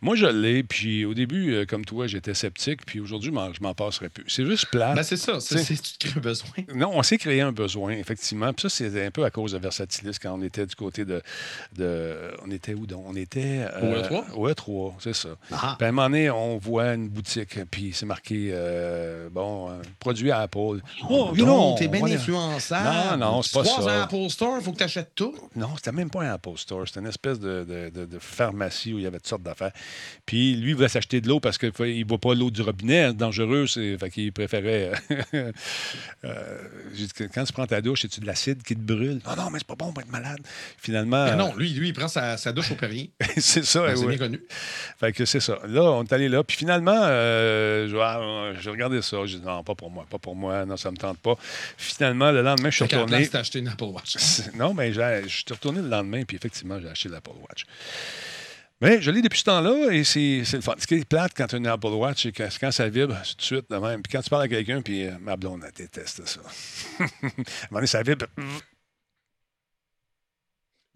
Speaker 2: Moi, je l'ai, puis au début, euh, comme toi, j'étais sceptique, puis aujourd'hui, je m'en- je m'en passerai plus. C'est juste plat.
Speaker 3: Ben, c'est ça, c'est, tu te crées un besoin.
Speaker 2: Non, on s'est créé un besoin, effectivement. Puis ça, c'est un peu à cause de Versatilis quand on était du côté de. de on était où donc? On était. euh,
Speaker 3: Au E3?
Speaker 2: Au E3, c'est ça.
Speaker 3: Ah.
Speaker 2: Puis à un moment donné, on voit une boutique, puis c'est marqué, euh, bon, euh, produit à Apple. Oh, know,
Speaker 3: Donc, t'es bien
Speaker 2: on
Speaker 3: influençable.
Speaker 2: Non, non, c'est pas ça.
Speaker 3: un Apple Store, il faut que tu achètes tout.
Speaker 2: Non, c'était même pas un Apple Store. C'était une espèce de, de- de- de pharmacie où il y avait toutes sortes d'affaires. Puis lui, il voulait s'acheter de l'eau parce qu'il ne boit pas l'eau du robinet, c'est dangereux. C'est, fait qu'il préférait. euh, euh, j'ai dit que quand tu prends ta douche, c'est-tu de l'acide qui te brûle? Non, non, mais c'est pas bon pour être malade. Finalement.
Speaker 3: Non, lui, lui, il prend sa, sa douche au Perrier.
Speaker 2: c'est ça.
Speaker 3: Ben, c'est
Speaker 2: ouais.
Speaker 3: bien connu.
Speaker 2: Fait que c'est ça. Là, on est allé là. Puis finalement, euh, je- ah, j'ai regardé ça. J'ai dit non, pas pour moi, pas pour moi. Non, ça me tente pas. Finalement, le lendemain, je suis retourné.
Speaker 3: place, acheté une Apple Watch.
Speaker 2: Non, mais je suis retourné le lendemain, puis effectivement, j'ai acheté l'Apple Watch. Mais je l'ai depuis ce temps-là et c'est le fun. Ce qui est plate quand tu as une Apple Watch, c'est quand ça vibre, c'est tout de suite de même. Puis quand tu parles à quelqu'un, puis euh, ma blonde, elle déteste ça. à un moment donné, ça vibre.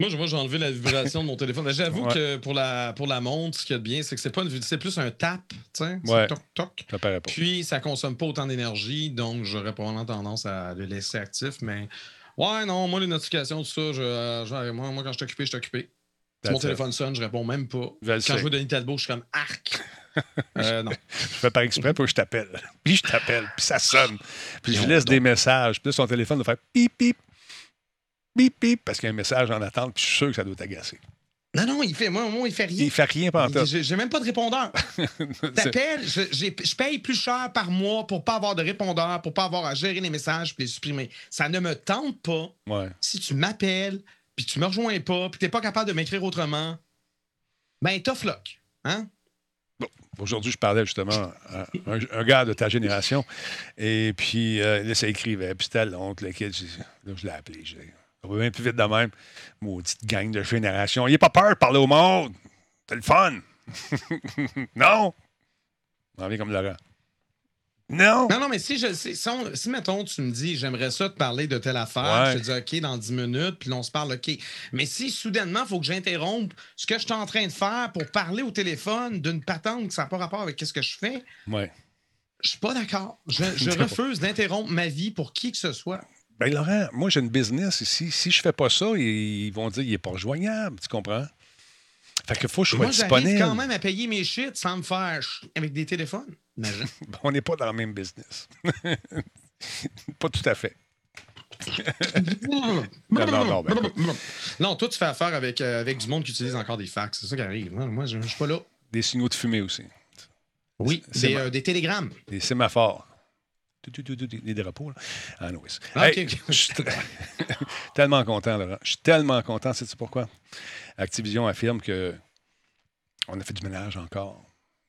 Speaker 3: Moi, j'ai enlevé la vibration de mon téléphone. J'avoue
Speaker 2: Ouais.
Speaker 3: que pour la, pour la montre, ce qu'il y a de bien, c'est que c'est pas une, c'est plus un tap, tu sais,
Speaker 2: Ouais.
Speaker 3: toc toc.
Speaker 2: Ça paraît pas.
Speaker 3: Puis ça consomme pas autant d'énergie, donc j'aurais probablement tendance à le laisser actif. Mais ouais, non, moi les notifications, tout ça, je, euh, je- moi, moi, quand je suis occupé, je suis occupé. Si mon téléphone sonne, je réponds même pas.
Speaker 2: Je
Speaker 3: Quand
Speaker 2: sais.
Speaker 3: je veux Denis Talbot, je suis comme arc. Euh, non.
Speaker 2: Je fais par exprès pour que je t'appelle. Puis je t'appelle, puis ça sonne. Puis je laisse des messages. Puis là, son téléphone va faire pip, pip, pip, pip, parce qu'il y a un message en attente, puis je suis sûr que ça doit t'agacer.
Speaker 3: non, non, il fait, moi, moi il fait rien.
Speaker 2: Il fait rien pendant.
Speaker 3: J'ai même pas de répondeur. T'appelles, je, je paye plus cher par mois pour pas avoir de répondeur, pour pas avoir à gérer les messages puis les supprimer. Ça ne me tente pas.
Speaker 2: Ouais.
Speaker 3: Si tu m'appelles, puis tu me rejoins pas, puis t'es pas capable de m'écrire autrement, ben tough luck. Hein?
Speaker 2: Aujourd'hui, je parlais justement à un, gars de ta génération. Et puis, euh, là, ça écrivait. Puis c'était long, le kid. Là, je l'ai appelé. J'ai- Ça va bien plus vite de même. Maudite gang de génération. Il a pas peur de parler au monde. C'est le fun. non? On comme Laurent. Non.
Speaker 3: Non, non, mais si, je, si, si, on- si, mettons, tu me dis, j'aimerais ça te parler de telle affaire,
Speaker 2: Ouais.
Speaker 3: je te dis, OK, dans 10 minutes, puis on se parle, OK. Mais si, soudainement, il faut que j'interrompe ce que je suis en train de faire pour parler au téléphone d'une patente ça n'a pas rapport avec ce que je fais,
Speaker 2: Ouais.
Speaker 3: je suis pas d'accord. Je, je refuse d'interrompre ma vie pour qui que ce soit.
Speaker 2: Ben Laurent, moi j'ai une business ici. Si je fais pas ça, ils ils vont dire qu'il est pas rejoignable, tu comprends? Fait que faut que je sois
Speaker 3: Moi,
Speaker 2: disponible.
Speaker 3: quand même à payer mes shit sans me faire avec des téléphones. Imagine.
Speaker 2: On n'est pas dans le même business. pas tout à fait. Non, non, non, ben, écoute.
Speaker 3: non, toi, tu fais affaire avec, euh, avec du monde qui utilise encore des fax. C'est ça qui arrive. Moi, je ne suis pas là.
Speaker 2: Des signaux de fumée aussi.
Speaker 3: Oui,
Speaker 2: C'est
Speaker 3: des, euh, des télégrammes.
Speaker 2: Des sémaphores. Des drapeaux, là. Ah, non, oui.
Speaker 3: Ah,
Speaker 2: Hey, je suis tellement content, Laurent. Je suis tellement content. Sais-tu pourquoi? Activision affirme que on a fait du ménage encore.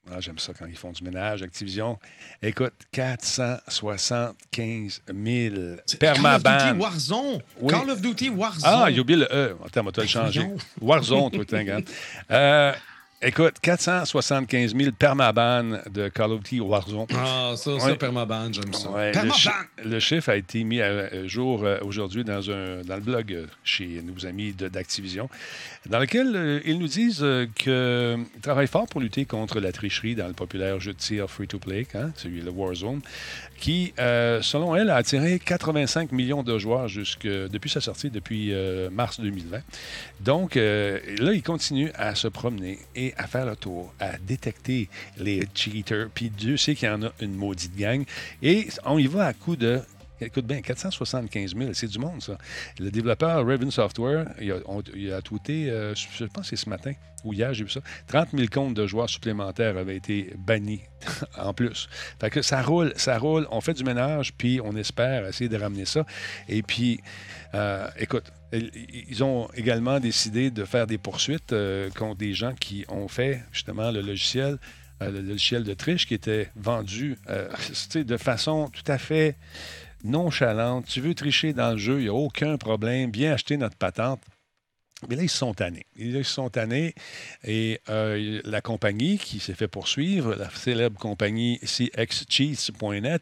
Speaker 2: Ah, J'aime ça quand ils font du ménage. Activision, écoute, 475 000
Speaker 3: Call of Duty
Speaker 2: permaban.
Speaker 3: Warzone.
Speaker 2: Oui.
Speaker 3: Call of Duty Warzone.
Speaker 2: Ah, j'ai oublié le E. Attends, va te le changer.
Speaker 3: voyons.
Speaker 2: Warzone, toi, t'es gars. Euh, écoute, 475 000 permaban de Call of Duty Warzone.
Speaker 3: Ah, ça, ça,
Speaker 2: Ouais.
Speaker 3: permaban, j'aime ça.
Speaker 2: Ouais, le,
Speaker 3: permaban!
Speaker 2: chi- le chiffre a été mis à à jour euh, aujourd'hui dans, un, dans le blog euh, chez nos amis de- d'Activision, dans lequel euh, ils nous disent euh, qu'ils travaillent fort pour lutter contre la tricherie dans le populaire jeu de tir free-to-play, hein, celui le Warzone, qui, euh, selon elle, a attiré 85 millions de joueurs depuis sa sortie, depuis euh, mars 2020. Donc, euh, là, ils continuent à se promener et à faire le tour, à détecter les cheaters. Puis Dieu sait qu'il y en a une maudite gang. Et on y va à coup de. Écoute bien, 475 000, c'est du monde, ça. Le développeur Raven Software, il a, on- il tweeté, euh, je pense que c'est ce matin ou hier, j'ai vu ça, 30 000 comptes de joueurs supplémentaires avaient été bannis en plus. Fait que ça roule, ça roule. On fait du ménage, puis on espère essayer de ramener ça. Et puis, euh, écoute, ils ont également décidé de faire des poursuites euh, contre des gens qui ont fait justement le logiciel, le logiciel de triche qui était vendu de façon tout à fait nonchalante. Tu veux tricher dans le jeu, il n'y a aucun problème. Viens acheter notre patente. Mais là, ils sont tannés. Ils sont tannés. Et euh, la compagnie qui s'est fait poursuivre, la célèbre compagnie cxcheats.net,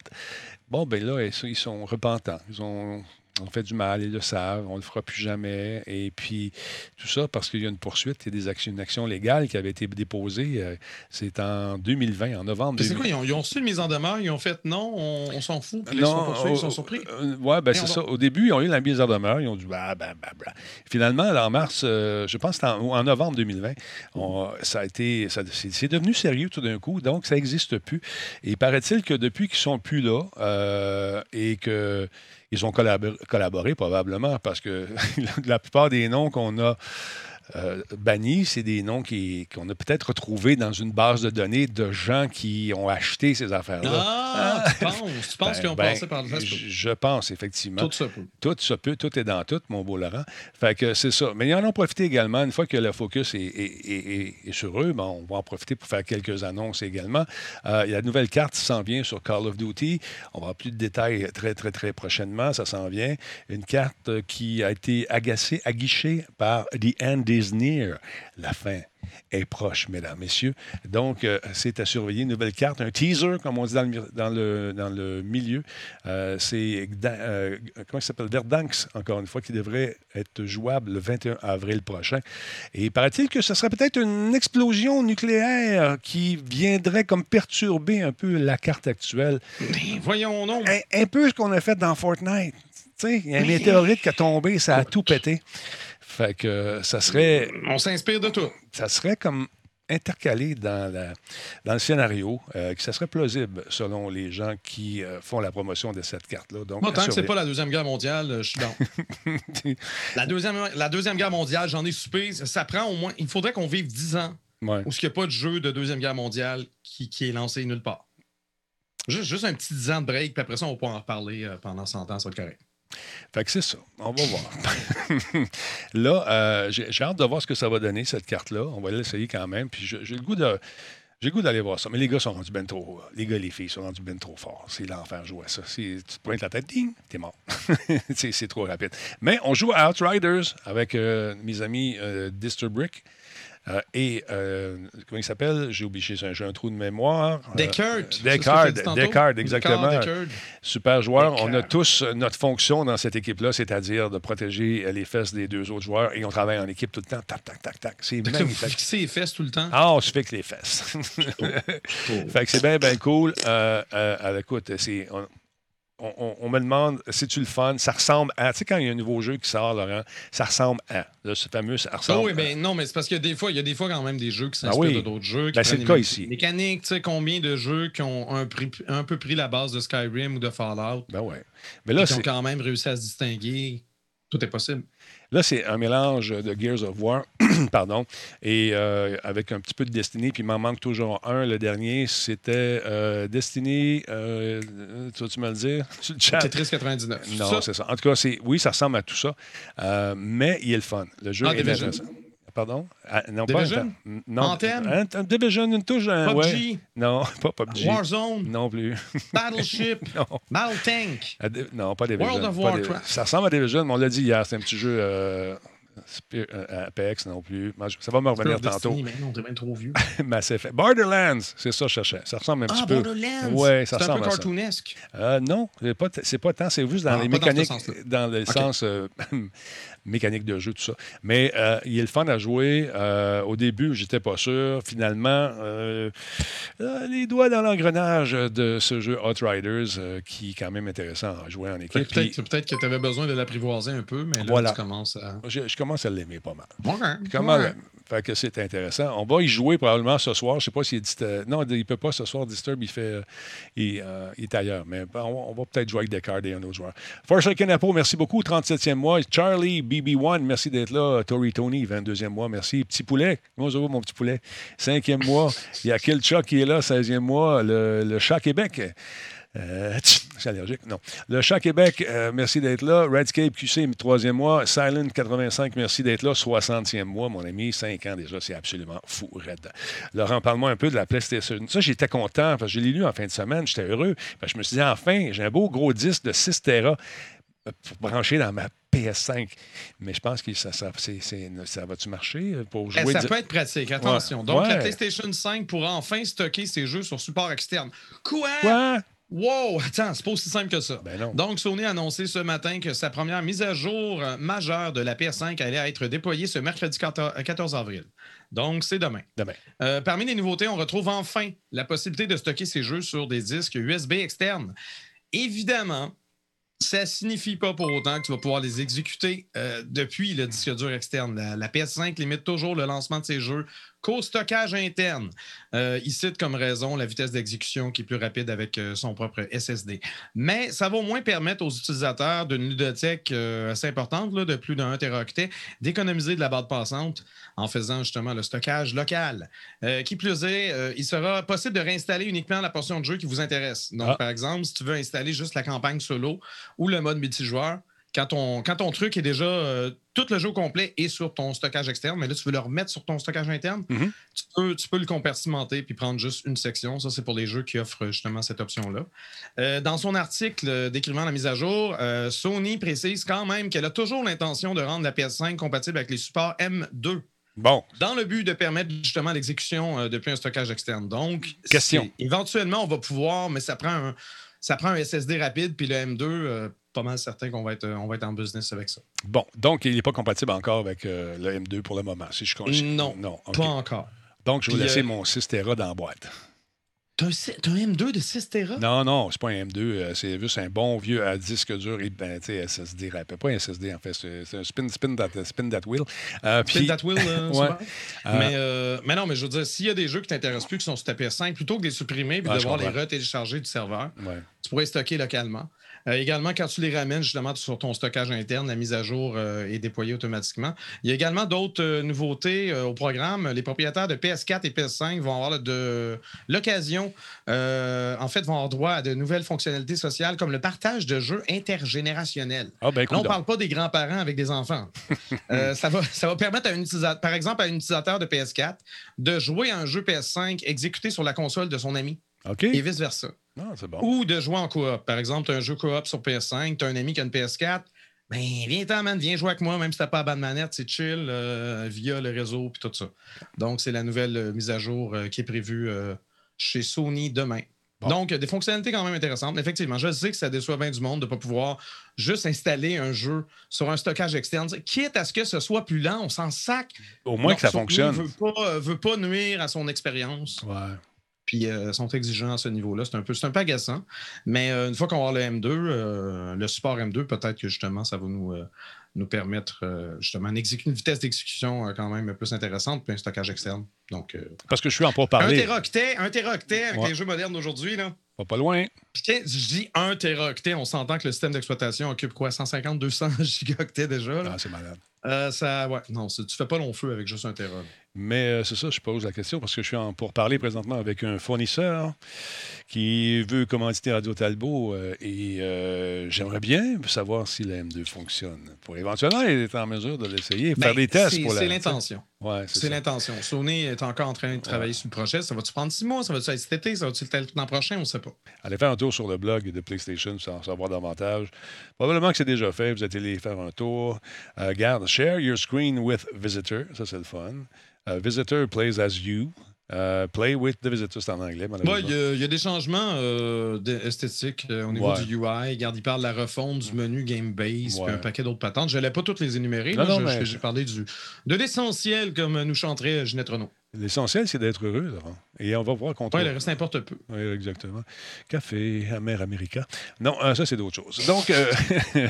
Speaker 2: bon, ben là, ils sont repentants. Ils ont, ont fait du mal, ils le savent, on ne le fera plus jamais. Et puis, tout ça parce qu'il y a une poursuite, il y a des actions, une action légale qui avait été déposée. euh, c'est en 2020, en novembre
Speaker 3: C'est
Speaker 2: 2020.
Speaker 3: quoi, ils ont, ils ont reçu une mise en demeure, ils ont fait non, on, on s'en fout, puis ils sont ils sont surpris.
Speaker 2: euh, ouais, ben c'est ça. Au début, ils ont eu la mise en demeure. Ils ont dit bah, bah, bah, bah. Finalement, là, en mars, euh, je pense que en, en novembre 2020, on- ça a été, c'est, devenu sérieux tout d'un coup. Donc, ça n'existe plus. Et paraît-il que depuis qu'ils sont plus là euh, et que ils ont collaboré, probablement parce que la plupart des noms qu'on a euh, bannis, c'est des noms qui- qu'on a peut-être retrouvés dans une base de données de gens qui ont acheté ces affaires-là.
Speaker 3: Ah, tu penses, tu penses
Speaker 2: Ben,
Speaker 3: qu'ils ont
Speaker 2: ben,
Speaker 3: passé par le
Speaker 2: je,
Speaker 3: Facebook?
Speaker 2: je pense, effectivement.
Speaker 3: Tout ça peut.
Speaker 2: Tout se peut, tout est dans tout, mon beau Laurent. Fait que c'est ça. Mais ils en ont profité également, une fois que le focus est, est- est- est- est sur eux, ben, on va en profiter pour faire quelques annonces également. Euh, il y a la nouvelle carte qui s'en vient sur Call of Duty. On va avoir plus de détails très, très, très prochainement. Ça s'en vient. Une carte qui a été agacée, aguichée par The End is Near. La fin est proche, mesdames, messieurs. Donc, euh, c'est à surveiller. Une nouvelle carte, un teaser, comme on dit dans le, dans le, dans le milieu. Euh, c'est, euh, comment il s'appelle? Verdansk, encore une fois, qui devrait être jouable le 21 avril prochain. Et paraît-il que ce serait peut-être une explosion nucléaire qui viendrait comme perturber un peu la carte actuelle.
Speaker 3: Mais voyons non.
Speaker 2: Un, un peu ce qu'on a fait dans Fortnite. Tu sais, il y a un météorite qui a tombé, ça a tout pété. Fait que euh, ça serait
Speaker 3: On s'inspire de tout.
Speaker 2: ça serait comme intercalé dans, la- dans le scénario, euh, que ça serait plausible selon les gens qui euh, font la promotion de cette carte-là. Donc,
Speaker 3: Moi, tant que c'est
Speaker 2: surveiller.
Speaker 3: pas la Deuxième Guerre mondiale, je suis down. la, deuxième, la Deuxième Guerre mondiale, j'en ai soupé. Ça, prend au moins. Il faudrait qu'on vive 10 ans
Speaker 2: Ouais.
Speaker 3: où il n'y a pas de jeu de Deuxième Guerre mondiale qui, qui est lancé nulle part. Juste, juste un petit 10 ans de break, puis après ça, on va pouvoir en reparler pendant 100 ans, ça va être correct.
Speaker 2: Fait que c'est ça. On va voir. là, euh, j'ai hâte de voir ce que ça va donner, cette carte-là. On va l'essayer quand même. Puis j'ai le goût de. J'ai goût d'aller voir ça. Mais les gars sont rendus ben trop. Les gars les filles sont rendus ben trop forts. C'est l'enfer jouer à ça. Tu te pointes la tête, ding, t'es mort. c'est c'est trop rapide. Mais on joue à Outriders avec euh, mes amis euh, Disturbrick. Euh, et, euh, comment il s'appelle? J'ai oublié, j'ai un, trou de mémoire.
Speaker 3: Descartes.
Speaker 2: Descartes? Descartes, exactement.
Speaker 3: Descartes, Descartes.
Speaker 2: Super joueur. On a tous notre fonction dans cette équipe-là, c'est-à-dire de protéger les fesses des deux autres joueurs. Et on travaille en équipe tout le temps. Tac, tac, tac, tac. C'est
Speaker 3: Fait que là, vous
Speaker 2: magnifique.
Speaker 3: fixez les fesses tout le temps.
Speaker 2: Ah, on se fait que les fesses. fait que c'est bien, bien cool. Euh, euh, euh, écoute, c'est. On, on- on- on me demande si tu le fun. Ça ressemble à. Tu sais, quand il y a un nouveau jeu qui sort, Laurent, ça ressemble à. Là, ce fameux, ça
Speaker 3: Ah
Speaker 2: ressemble
Speaker 3: oui,
Speaker 2: à-
Speaker 3: ben non, mais c'est parce qu'il y a des fois, il y a des fois quand même des jeux qui
Speaker 2: Ah
Speaker 3: s'inspirent
Speaker 2: oui.
Speaker 3: de d'autres jeux.
Speaker 2: Ben, c'est le cas ici.
Speaker 3: Mécaniques, tu sais, combien de jeux qui ont un, prix- un peu pris la base de Skyrim ou de Fallout,
Speaker 2: Ben ouais. Mais là,
Speaker 3: qui ont quand même réussi à se distinguer. Tout est possible.
Speaker 2: Là, c'est un mélange de Gears of War, pardon, et euh, avec un petit peu de Destiny, puis il m'en manque toujours un. Le dernier, c'était euh, Destiny. euh, tu vas-tu me le dire? Sur le chat?
Speaker 3: Tetris 99.
Speaker 2: Non, c'est ça. En tout cas, oui, ça ressemble à tout ça, mais il est le fun. Le jeu
Speaker 3: Ah,
Speaker 2: est intéressant. Pardon? Ah, non,
Speaker 3: Division?
Speaker 2: pas Non.
Speaker 3: Anthem?
Speaker 2: Un Division, une touche. ouais.
Speaker 3: PUBG,
Speaker 2: Non, pas PUBG.
Speaker 3: Warzone,
Speaker 2: Non plus.
Speaker 3: Battleship,
Speaker 2: non.
Speaker 3: Battle Tank.
Speaker 2: Non, pas Division.
Speaker 3: World of Warcraft.
Speaker 2: Ça ressemble à Division, mais on l'a dit hier, c'est un petit jeu. euh, euh, Apex non plus. Ça va me revenir tantôt.
Speaker 3: Destiny, mais non, t'es bien trop vieux.
Speaker 2: Mass Effect. Borderlands, c'est ça que je cherchais. Ça ressemble un petit
Speaker 3: Ah,
Speaker 2: peu.
Speaker 3: Borderlands!
Speaker 2: Ouais, ça
Speaker 3: c'est un peu
Speaker 2: ressemble
Speaker 3: cartoonesque.
Speaker 2: Euh, non, c'est pas, tant, c'est juste dans
Speaker 3: Ah,
Speaker 2: les
Speaker 3: dans
Speaker 2: mécaniques, dans le sens euh, mécanique de jeu, tout ça. Mais euh, il est le fun à jouer. Euh, au début, j'étais pas sûr. Finalement, euh, les doigts dans l'engrenage de ce jeu Outriders, euh, qui est quand même intéressant à jouer en équipe.
Speaker 3: Peut-être
Speaker 2: Puis,
Speaker 3: que tu avais besoin de l'apprivoiser un peu, mais là,
Speaker 2: Voilà.
Speaker 3: tu commences à.
Speaker 2: je, je commence à l'aimer pas mal. Comment. Fait que c'est intéressant. On va y jouer probablement ce soir. Je sais pas s'il est dist- Non, il peut pas ce soir. Disturb, il fait. euh, il, euh, il est ailleurs. Mais bon, on va, peut-être jouer avec Descartes et un autre joueur. Forsaken Apo, merci beaucoup. 37e mois. Charlie BB1, merci d'être là. Tori Tony, 22e mois. Merci. Petit poulet. Va, mon petit poulet? 5e mois. Il y a Kill Chuck qui est là, 16e mois. Le, le chat Québec. Euh, je suis allergique, non. Le Chat Québec, euh, merci d'être là. Redscape QC, troisième mois. Silent 85, merci d'être là. 60e mois, mon ami. 5 ans déjà, c'est absolument fou, raide. Laurent, parle-moi un peu de la PlayStation. Ça, j'étais content parce que je l'ai lu en fin de semaine. J'étais heureux. Parce que je me suis dit, enfin, j'ai un beau gros disque de 6 Tera euh, pour brancher dans ma PS5. Mais je pense que ça, ça, c'est- c'est- ça va-tu marcher euh, pour
Speaker 3: Eh,
Speaker 2: jouer?
Speaker 3: ça peut être pratique, attention. Donc,
Speaker 2: Ouais.
Speaker 3: la PlayStation 5 pourra enfin stocker ses jeux sur support externe. Quoi?
Speaker 2: Quoi?
Speaker 3: Wow! Attends, c'est pas aussi simple que ça.
Speaker 2: Ben non.
Speaker 3: Donc, Sony a annoncé ce matin que sa première mise à jour euh, majeure de la PS5 allait être déployée ce mercredi 14 14 avril. Donc, c'est demain.
Speaker 2: Demain.
Speaker 3: Euh, parmi les nouveautés, on retrouve enfin la possibilité de stocker ces jeux sur des disques USB externes. Évidemment, ça signifie pas pour autant que tu vas pouvoir les exécuter euh, depuis le disque dur externe. La, la PS5 limite toujours le lancement de ces jeux qu'au stockage interne. Euh, il cite comme raison la vitesse d'exécution qui est plus rapide avec euh, son propre SSD. Mais ça va au moins permettre aux utilisateurs d'une ludothèque euh, assez importante, là, de plus d'un teraoctet, d'économiser de la bande passante en faisant justement le stockage local. Euh, qui plus est, euh, il sera possible de réinstaller uniquement la portion de jeu qui vous intéresse. Donc,
Speaker 2: Ah.
Speaker 3: par exemple, si tu veux installer juste la campagne solo ou le mode multijoueur, quand ton, quand ton truc est déjà euh, tout le jeu complet est sur ton stockage externe, mais là, tu veux le remettre sur ton stockage interne,
Speaker 2: Mhm.
Speaker 3: tu, peux, tu peux le compartimenter puis prendre juste une section. Ça, c'est pour les jeux qui offrent justement cette option-là. Euh, dans son article décrivant la mise à jour, euh, Sony précise quand même qu'elle a toujours l'intention de rendre la PS5 compatible avec les supports M2
Speaker 2: Bon.
Speaker 3: dans le but de permettre justement l'exécution depuis un stockage externe. Donc,
Speaker 2: Question.
Speaker 3: éventuellement, on va pouvoir, mais ça prend un, ça prend un SSD rapide, puis le M2, euh, pas mal certain qu'on va être, euh, on va être en business avec ça.
Speaker 2: Bon. Donc, il n'est pas compatible encore avec euh, le M2 pour le moment. Si je si-
Speaker 3: Non,
Speaker 2: Non.
Speaker 3: Pas encore.
Speaker 2: Donc, je vais laisser
Speaker 3: euh,
Speaker 2: mon 6 Tera dans la boîte.
Speaker 3: T'as un, si- t'as un M2 de 6 Tera?
Speaker 2: Non, non, c'est pas un M2. euh, c'est juste un bon vieux à disque dur et ben, SSD rapide. Pas un SSD, en fait. C'est un spin, spin, that, spin that wheel. Euh,
Speaker 3: Spin
Speaker 2: puis-
Speaker 3: that wheel, euh,
Speaker 2: Ouais.
Speaker 3: mais, euh, mais non, mais je veux dire, s'il y a des jeux qui t'intéressent plus, qui sont sur ta PS5, plutôt que de les supprimer puis
Speaker 2: Ah,
Speaker 3: de
Speaker 2: je
Speaker 3: devoir les
Speaker 2: comprends.
Speaker 3: retélécharger du serveur,
Speaker 2: ouais.
Speaker 3: tu pourrais les stocker localement. Euh, également, quand tu les ramènes justement sur ton stockage interne, la mise à jour euh, est déployée automatiquement. Il y a également d'autres euh, nouveautés au programme. Les propriétaires de PS4 et PS5 vont avoir de l'occasion, en fait, vont avoir droit à de nouvelles fonctionnalités sociales comme le partage de jeux intergénérationnels.
Speaker 2: Ah, ben,
Speaker 3: Là, on ne parle pas des grands-parents avec des enfants. Ça, va, ça va permettre, à un utilisateur, par exemple, à un utilisateur de PS4 de jouer à un jeu PS5 exécuté sur la console de son ami et vice-versa.
Speaker 2: Non, c'est bon.
Speaker 3: Ou de jouer en coop. Par exemple, tu as un jeu coop sur PS5, tu as un ami qui a une PS4, Ben, viens-t'en, man, viens jouer avec moi, même si t'as pas la bonne manette, c'est chill euh, via le réseau puis tout ça. Donc, c'est la nouvelle euh, mise à jour euh, qui est prévue chez Sony demain.
Speaker 2: Bon.
Speaker 3: Donc, des fonctionnalités quand même intéressantes. Effectivement, je sais que ça déçoit bien du monde de ne pas pouvoir juste installer un jeu sur un stockage externe. Quitte à ce que ce soit plus lent, on s'en sac.
Speaker 2: Au moins que ça fonctionne.
Speaker 3: veut pas, veut pas nuire à son expérience.
Speaker 2: Ouais.
Speaker 3: Puis euh, sont exigeants à ce niveau-là. C'est un peu, un peu agaçant. Mais euh, une fois qu'on va le M2, euh, le support M2, peut-être que justement, ça va nous, euh, nous permettre euh, justement une, une vitesse d'exécution euh, quand même plus intéressante, puis un stockage externe. Donc, euh,
Speaker 2: Parce que je suis en
Speaker 3: un
Speaker 2: pourparler.
Speaker 3: téraoctet, un téraoctet avec
Speaker 2: Ouais.
Speaker 3: les jeux modernes d'aujourd'hui, là.
Speaker 2: Pas, pas loin.
Speaker 3: Je dis un téraoctet, on s'entend que le système d'exploitation occupe quoi, 150, 200 gigaoctets déjà. Là?
Speaker 2: Ah, c'est malade.
Speaker 3: Euh, ça, ouais, non, tu fais pas long feu avec juste un téra.
Speaker 2: Mais euh, c'est ça, je pose la question parce que je suis en pourparler présentement avec un fournisseur qui veut commanditer Radio Talbot euh, et j'aimerais bien savoir si la M2 fonctionne pour éventuellement être en mesure de l'essayer, faire
Speaker 3: Ben,
Speaker 2: des tests
Speaker 3: c'est-
Speaker 2: pour la.
Speaker 3: C'est l'intention.
Speaker 2: Ouais, c'est
Speaker 3: l'intention. Sony est encore en train de travailler sur le projet. Ça va-tu prendre six mois? Ça va-tu être cet été? Ça va-tu être l'an prochain? On ne sait pas.
Speaker 2: Allez faire un tour sur le blog de PlayStation pour en savoir davantage. Probablement que c'est déjà fait. Vous êtes allé faire un tour. Euh, garde, share your screen with visitor. Ça, c'est le fun. Euh, visitor plays as you. Euh, play with the visitor, c'est en anglais, malheureusement.
Speaker 3: il y, a- il y a des changements euh, esthétiques euh, au niveau
Speaker 2: Ouais.
Speaker 3: du UI. Regarde, il parle de la refonte du menu Game Base,
Speaker 2: Ouais.
Speaker 3: puis un paquet d'autres patentes. Je n'allais pas toutes les énumérer.
Speaker 2: Non,
Speaker 3: là.
Speaker 2: non,
Speaker 3: Je-
Speaker 2: mais-
Speaker 3: je- J'ai parlé du, de l'essentiel, comme nous chanterait Ginette Renault.
Speaker 2: L'essentiel, c'est d'être heureux, Laurent. Et on va voir contre.
Speaker 3: Ouais, le reste importe peu.
Speaker 2: Oui, exactement. Café, amer America. Non, euh, ça, c'est d'autres choses. Donc, euh,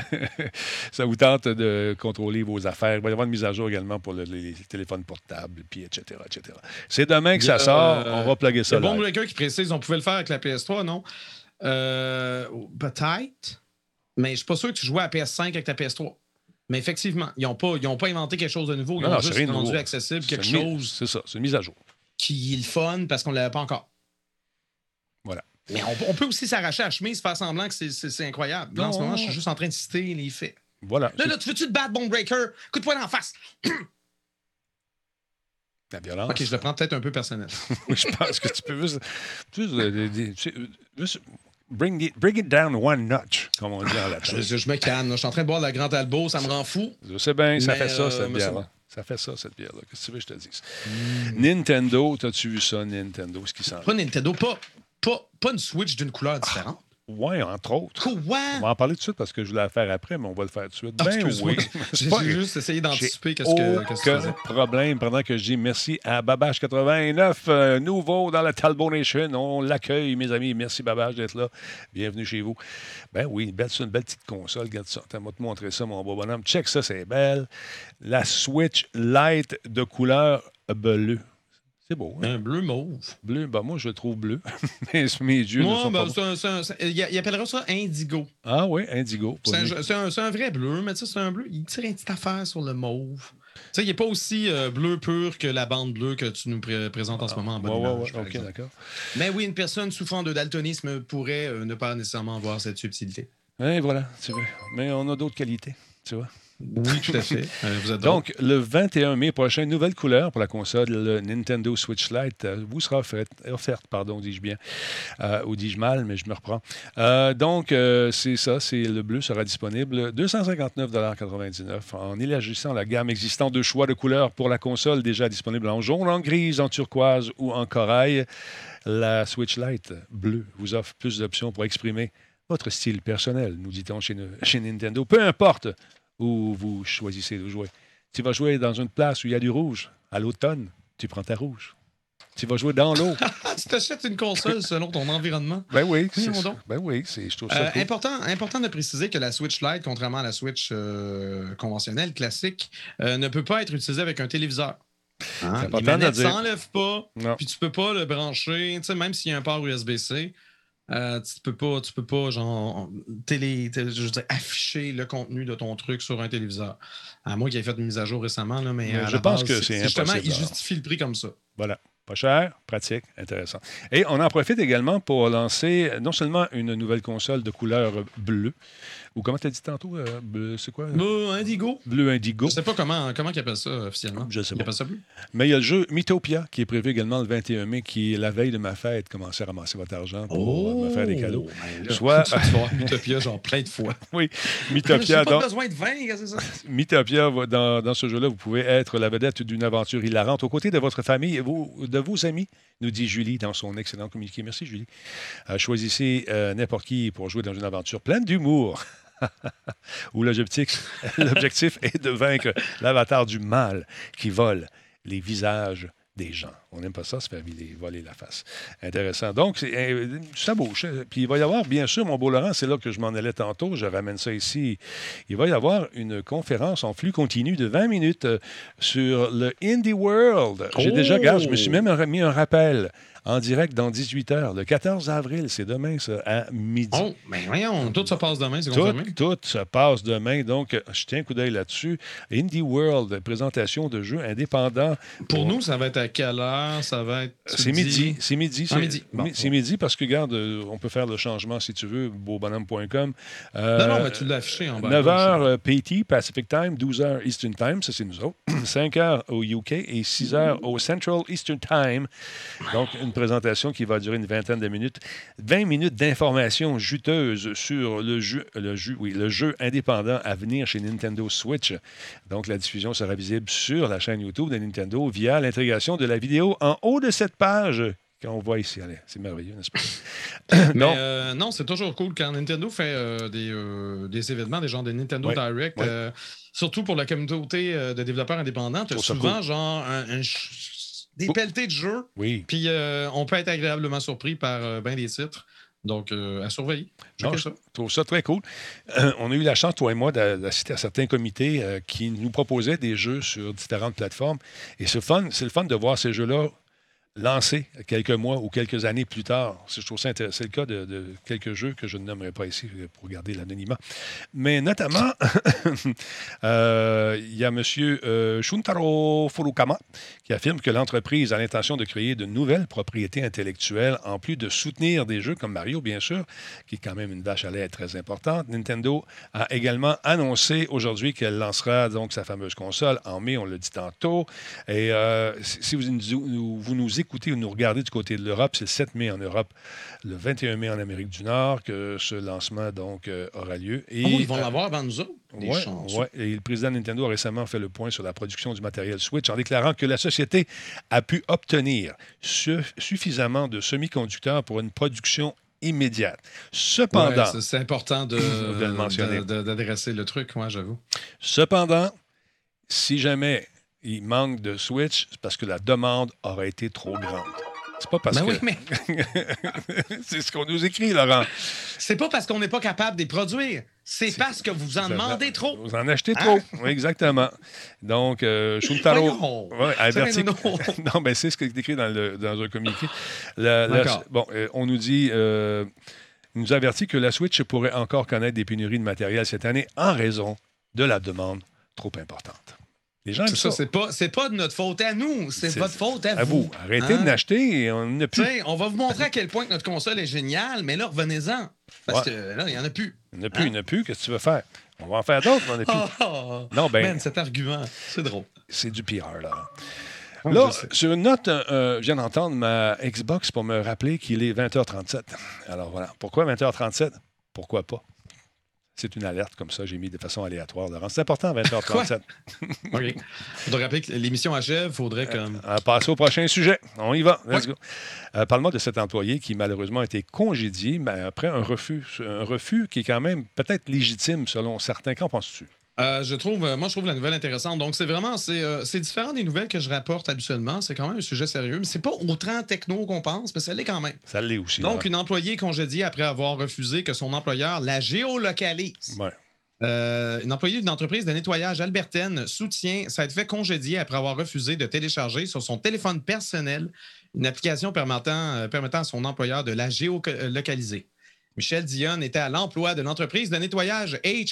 Speaker 2: ça vous tente de contrôler vos affaires. Il va y avoir une mise à jour également pour le- les téléphones portables, puis etc., etc. C'est demain que ça sort.
Speaker 3: euh,
Speaker 2: on va plugger ça
Speaker 3: a Bon. Breaker qui précise on pouvait le faire avec la PS3, non? Euh, Peut-être. Mais je suis pas sûr que tu jouais à PS5 avec ta PS3. Mais effectivement, ils n'ont pas, ils ont pas inventé quelque chose de nouveau. Ils
Speaker 2: Non,
Speaker 3: ont juste rendu
Speaker 2: nouveau.
Speaker 3: accessible quelque
Speaker 2: une
Speaker 3: chose
Speaker 2: C'est ça, c'est une mise à jour.
Speaker 3: qui est le fun parce qu'on ne l'avait pas encore.
Speaker 2: Voilà.
Speaker 3: Mais on, on peut aussi s'arracher à la chemise, faire semblant que c'est- incroyable. Là, en ce moment, je suis juste en train de citer les faits.
Speaker 2: Voilà.
Speaker 3: Là, là, tu veux-tu te battre, Bon Breaker? Coup de poing en face.
Speaker 2: La violence.
Speaker 3: Ok, je le prends peut-être un peu personnel.
Speaker 2: Oui, je pense que tu peux juste. tu sais, juste bring, it, bring it down one notch, comme on dit en latin.
Speaker 3: Je, je- je me calme. Je suis en train de boire de la Grande Albo, ça me rend fou.
Speaker 2: Je sais bien, ça fait ça,
Speaker 3: euh,
Speaker 2: cette bière-là. Ça fait ça, cette bière-là. Qu'est-ce que tu veux que je te dise? Nintendo, t'as-tu vu ça, Nintendo, ce qui s'en
Speaker 3: Pas Nintendo, pas, pas, pas une Switch d'une couleur différente.
Speaker 2: Oui, entre autres. On
Speaker 3: Quoi?
Speaker 2: va en parler tout de suite parce que je voulais la faire après, mais on va le faire tout de suite.
Speaker 3: Ah,
Speaker 2: ben oui.
Speaker 3: J'ai juste essayé d'anticiper qu'est-ce que, que tu
Speaker 2: problème. Pendant que je dis merci à Babache89, euh, nouveau dans la Talbot Nation. On l'accueille, mes amis. Merci, Babache, d'être là. Bienvenue chez vous. Ben oui, une belle, c'est une belle petite console. Regarde ça. Attends, moi te montrer ça, mon beau bonhomme. Check ça, c'est belle. La Switch Lite de couleur bleue. C'est beau, hein?
Speaker 3: Un bleu mauve.
Speaker 2: Bleu, ben moi, je le trouve bleu. mais mes yeux ne
Speaker 3: Moi,
Speaker 2: sont
Speaker 3: ben,
Speaker 2: pas...
Speaker 3: c'est un- c'est un- c'est- il, appellera ça indigo.
Speaker 2: Ah oui, indigo.
Speaker 3: C'est un, un- vrai bleu, mais tu sais, c'est un bleu. Il tire une petite affaire sur le mauve. Tu sais, il n'est pas aussi euh, bleu pur que la bande bleue que tu nous pré- présentes en ce moment en bonne
Speaker 2: Ouais, ouais,
Speaker 3: image,
Speaker 2: ouais, d'accord.
Speaker 3: Mais oui, une personne souffrant de daltonisme pourrait euh, ne pas nécessairement avoir cette subtilité.
Speaker 2: Et voilà, tu vois. Mais on a d'autres qualités, tu vois.
Speaker 3: Oui, tout à fait. Vous êtes
Speaker 2: Donc, le 21 mai prochain, nouvelle couleur pour la console le Nintendo Switch Lite euh, vous sera offerte, offerte pardon, dis-je bien, euh, ou dis-je mal, mais je me reprends. Euh, donc, euh, c'est ça, c'est le bleu sera disponible 259,99 en élargissant la gamme existante de choix de couleurs pour la console déjà disponible en jaune, en grise, en turquoise ou en corail. La Switch Lite bleu vous offre plus d'options pour exprimer votre style personnel, nous dit-on chez, chez Nintendo. Peu importe où vous choisissez de jouer. Tu vas jouer dans une place où il y a du rouge. À l'automne, tu prends ta rouge. Tu vas jouer dans l'eau.
Speaker 3: Ah, tu t'achètes une console selon ton environnement.
Speaker 2: ben oui, c'est. Ben oui, c'est, je trouve ça
Speaker 3: Euh,
Speaker 2: cool.
Speaker 3: important, important de préciser que la Switch Lite, contrairement à la Switch euh, conventionnelle, classique, euh, ne peut pas être utilisée avec un téléviseur. Hein? Les
Speaker 2: important de
Speaker 3: manettes
Speaker 2: dire.
Speaker 3: s'enlèvent pas, puis tu peux pas le brancher, même s'il y a un port USB-C, euh, tu peux pas, tu peux pas genre télé, télé- je veux dire, afficher le contenu de ton truc sur un téléviseur. À moi qui ai fait une mise à jour récemment, là, mais,
Speaker 2: je pense
Speaker 3: base,
Speaker 2: que c'est
Speaker 3: Justement, il justifie le prix comme ça.
Speaker 2: Voilà. Pas cher, pratique, intéressant. Et on en profite également pour lancer non seulement une nouvelle console de couleur bleue, ou comment tu as dit tantôt, euh, bleu, c'est quoi?
Speaker 3: Bah, Indigo.
Speaker 2: Bleu indigo.
Speaker 3: Je sais pas comment, comment ils appellent ça officiellement.
Speaker 2: Je sais
Speaker 3: Ils
Speaker 2: pas.
Speaker 3: appellent ça bleu?
Speaker 2: Mais il y a le jeu Mythopia qui est prévu également le 21 mai, qui est la veille de ma fête. Commencez à ramasser votre argent pour euh, me faire des cadeaux.
Speaker 3: ben là,
Speaker 2: Soit-
Speaker 3: tu vas Utopia genre plein de fois.
Speaker 2: Oui, Mythopia.
Speaker 3: pas
Speaker 2: donc-
Speaker 3: besoin de 20, qu'est-ce que c'est ça?
Speaker 2: Mythopia, dans, dans ce jeu-là, vous pouvez être la vedette d'une aventure hilarante aux côtés de votre famille et vos- de vos amis, nous dit Julie dans son excellent communiqué. Merci, Julie. Euh, choisissez euh, n'importe qui pour jouer dans une aventure pleine d'humour. où l'objectif, l'objectif est de vaincre l'avatar du mal qui vole les visages des gens. On n'aime pas ça, se faire voler- voler la face. Intéressant. Donc, c'est, euh, ça bouge. Puis il va y avoir, bien sûr, mon beau Laurent, c'est là que je m'en allais tantôt, je ramène ça ici. Il va y avoir une conférence en flux continu de 20 minutes euh, sur le Indie World. J'ai
Speaker 3: Oh!
Speaker 2: déjà, regarde, je me suis même mis un rappel en direct dans 18 heures, le 14 avril, c'est demain, ça, à midi.
Speaker 3: Oh, ben voyons, tout se passe demain, c'est
Speaker 2: Tout,
Speaker 3: confirmé.
Speaker 2: tout se passe demain. Donc, je tiens un coup d'œil là-dessus. Indie World, présentation de jeux indépendants.
Speaker 3: Pour nous, ça va être à quelle heure? Ça va être.
Speaker 2: c'est midi. C'est midi.
Speaker 3: Ah,
Speaker 2: c'est-
Speaker 3: midi. Bon,
Speaker 2: mi- c'est
Speaker 3: bon.
Speaker 2: midi parce que, regarde, euh, on peut faire le changement si tu veux, beaubonhomme.com. Euh,
Speaker 3: Non, non, mais tu l'as affiché en bas.
Speaker 2: 9h euh, PT, Pacific Time, 12h Eastern Time, ça c'est nous autres. 5h au UK et 6h au Central Eastern Time. Donc, une présentation qui va durer une vingtaine de minutes. 20 minutes d'informations juteuses sur le jeu, le, jeu, oui, le jeu indépendant à venir chez Nintendo Switch. Donc, la diffusion sera visible sur la chaîne YouTube de Nintendo via l'intégration de la vidéo en haut de cette page qu'on voit ici. Allez, c'est merveilleux, n'est-ce pas? Non.
Speaker 3: euh, non, c'est toujours cool quand Nintendo fait euh, des, euh, des événements, des genres de Nintendo
Speaker 2: Ouais,
Speaker 3: Direct,
Speaker 2: ouais.
Speaker 3: surtout pour la communauté de développeurs indépendants. Tu as souvent genre un- des pelletés de jeux,
Speaker 2: Oui.
Speaker 3: puis euh, on peut être agréablement surpris par euh, bien des titres. Donc, euh, à surveiller.
Speaker 2: Je trouve ça très cool. Euh, on a eu la chance, toi et moi, d'a- d'assister à certains comités euh, qui nous proposaient des jeux sur différentes plateformes. Et c'est fun, c'est le fun de voir ces jeux-là lancés quelques mois ou quelques années plus tard. Je trouve. C'est le cas de, quelques jeux que je ne nommerai pas ici euh, pour garder l'anonymat. Mais notamment, euh, il y a M. Shuntaro Furukama qui affirme que l'entreprise a l'intention de créer de nouvelles propriétés intellectuelles en plus de soutenir des jeux comme Mario, bien sûr, qui est quand même une vache à lait très importante. Nintendo a également annoncé aujourd'hui qu'elle lancera donc sa fameuse console en mai, on l'a dit tantôt. Et euh, si vous nous écoutez ou nous regardez du côté de l'Europe, c'est le 7 mai en Europe, le 21 mai en Amérique du Nord que ce lancement donc euh, aura lieu. Et,
Speaker 3: Oh, ils vont
Speaker 2: euh,
Speaker 3: l'avoir avant nous autres. Des
Speaker 2: Ouais. Et le président de Nintendo a récemment fait le point sur la production du matériel Switch en déclarant que la société a pu obtenir su- suffisamment de semi-conducteurs pour une production immédiate. Cependant,
Speaker 3: Ouais, c'est- important de,
Speaker 2: De le mentionner.
Speaker 3: d'adresser le truc, moi, j'avoue.
Speaker 2: cependant, si jamais il manque de Switch, c'est parce que la demande aurait été trop grande. C'est pas parce
Speaker 3: Ben
Speaker 2: que.
Speaker 3: oui, mais
Speaker 2: c'est ce qu'on nous écrit, Laurent.
Speaker 3: c'est pas parce qu'on n'est pas capable de les produire. C'est parce que vous en demandez trop.
Speaker 2: Vous en achetez
Speaker 3: Hein?
Speaker 2: trop. Oui, exactement. Donc, euh, Shuntaro. Ouais, averti-
Speaker 3: non.
Speaker 2: non, ben c'est ce qui est écrit dans, le, dans un communiqué. La- bon, euh, on nous dit, euh, il nous avertit que la Switch pourrait encore connaître des pénuries de matériel cette année en raison de la demande trop importante. Les gens aiment
Speaker 3: C'est
Speaker 2: ça.
Speaker 3: ça, c'est pas, c'est pas de notre faute à nous, c'est votre faute à,
Speaker 2: À vous, arrêtez
Speaker 3: Hein?
Speaker 2: de l'acheter et on n'a plus.
Speaker 3: on va vous montrer à quel point que notre console est géniale, mais là, revenez-en. Parce
Speaker 2: Ouais.
Speaker 3: que là, il n'y en a plus.
Speaker 2: Il n'y en a plus,
Speaker 3: Hein?
Speaker 2: il n'y en a plus. Qu'est-ce que tu veux faire? On va en faire d'autres, mais on n'a plus.
Speaker 3: Oh, oh.
Speaker 2: Non, ben,
Speaker 3: Man, cet argument, c'est drôle.
Speaker 2: c'est du PR, là.
Speaker 3: Oh,
Speaker 2: Là, sur une note, euh, je viens d'entendre ma Xbox pour me rappeler qu'il est 20h37. Alors voilà. Pourquoi 20h37? Pourquoi pas? C'est une alerte comme ça, j'ai mis de façon aléatoire. Laurent. C'est important, 20h37.
Speaker 3: OK. Faudrait rappeler que l'émission achève, faudrait comme.
Speaker 2: On va passer au prochain sujet. On y va. Let's go. Euh, Parle-moi de cet employé qui, malheureusement, a été congédié mais après un refus. Un refus qui est quand même peut-être légitime selon certains. Qu'en penses-tu?
Speaker 3: Euh, je trouve, euh, moi, je trouve la nouvelle intéressante. Donc, c'est vraiment, c'est euh, c'est différent des nouvelles que je rapporte habituellement. C'est quand même un sujet sérieux, mais c'est pas autant techno qu'on pense, mais ça l'est quand même.
Speaker 2: Ça l'est aussi.
Speaker 3: Donc, une employée congédiée après avoir refusé que son employeur la géolocalise.
Speaker 2: Ouais.
Speaker 3: Euh, une employée d'une entreprise de nettoyage albertaine soutient s'être fait congédier après avoir refusé de télécharger sur son téléphone personnel une application permettant, euh, permettant à son employeur de la géolocaliser. Michel Dionne était à l'emploi de l'entreprise de nettoyage HY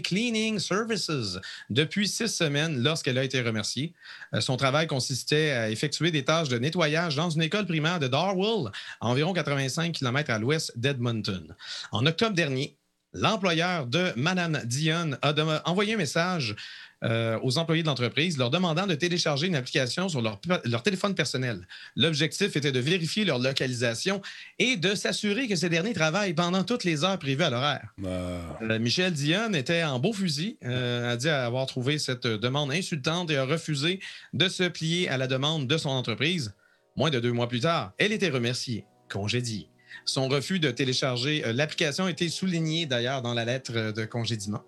Speaker 3: Cleaning Services depuis six semaines lorsqu'elle a été remerciée. Euh, Son travail consistait à effectuer des tâches de nettoyage dans une école primaire de Darwell, à environ 85 km à l'ouest d'Edmonton. En octobre dernier, l'employeur de Mme Dionne a envoyé un message euh, aux employés de l'entreprise leur demandant de télécharger une application sur leur, leur téléphone personnel. L'objectif était de vérifier leur localisation et de s'assurer que ces derniers travaillent pendant toutes les heures prévues à l'horaire.
Speaker 2: Euh,
Speaker 3: Euh, Michel Dionne était en beau fusil, euh, a dit avoir trouvé cette demande insultante et a refusé de se plier à la demande de son entreprise. Moins de deux mois plus tard, elle était remerciée, congédiée. Son refus de télécharger euh, l'application a été souligné d'ailleurs dans la lettre euh, de congédiement.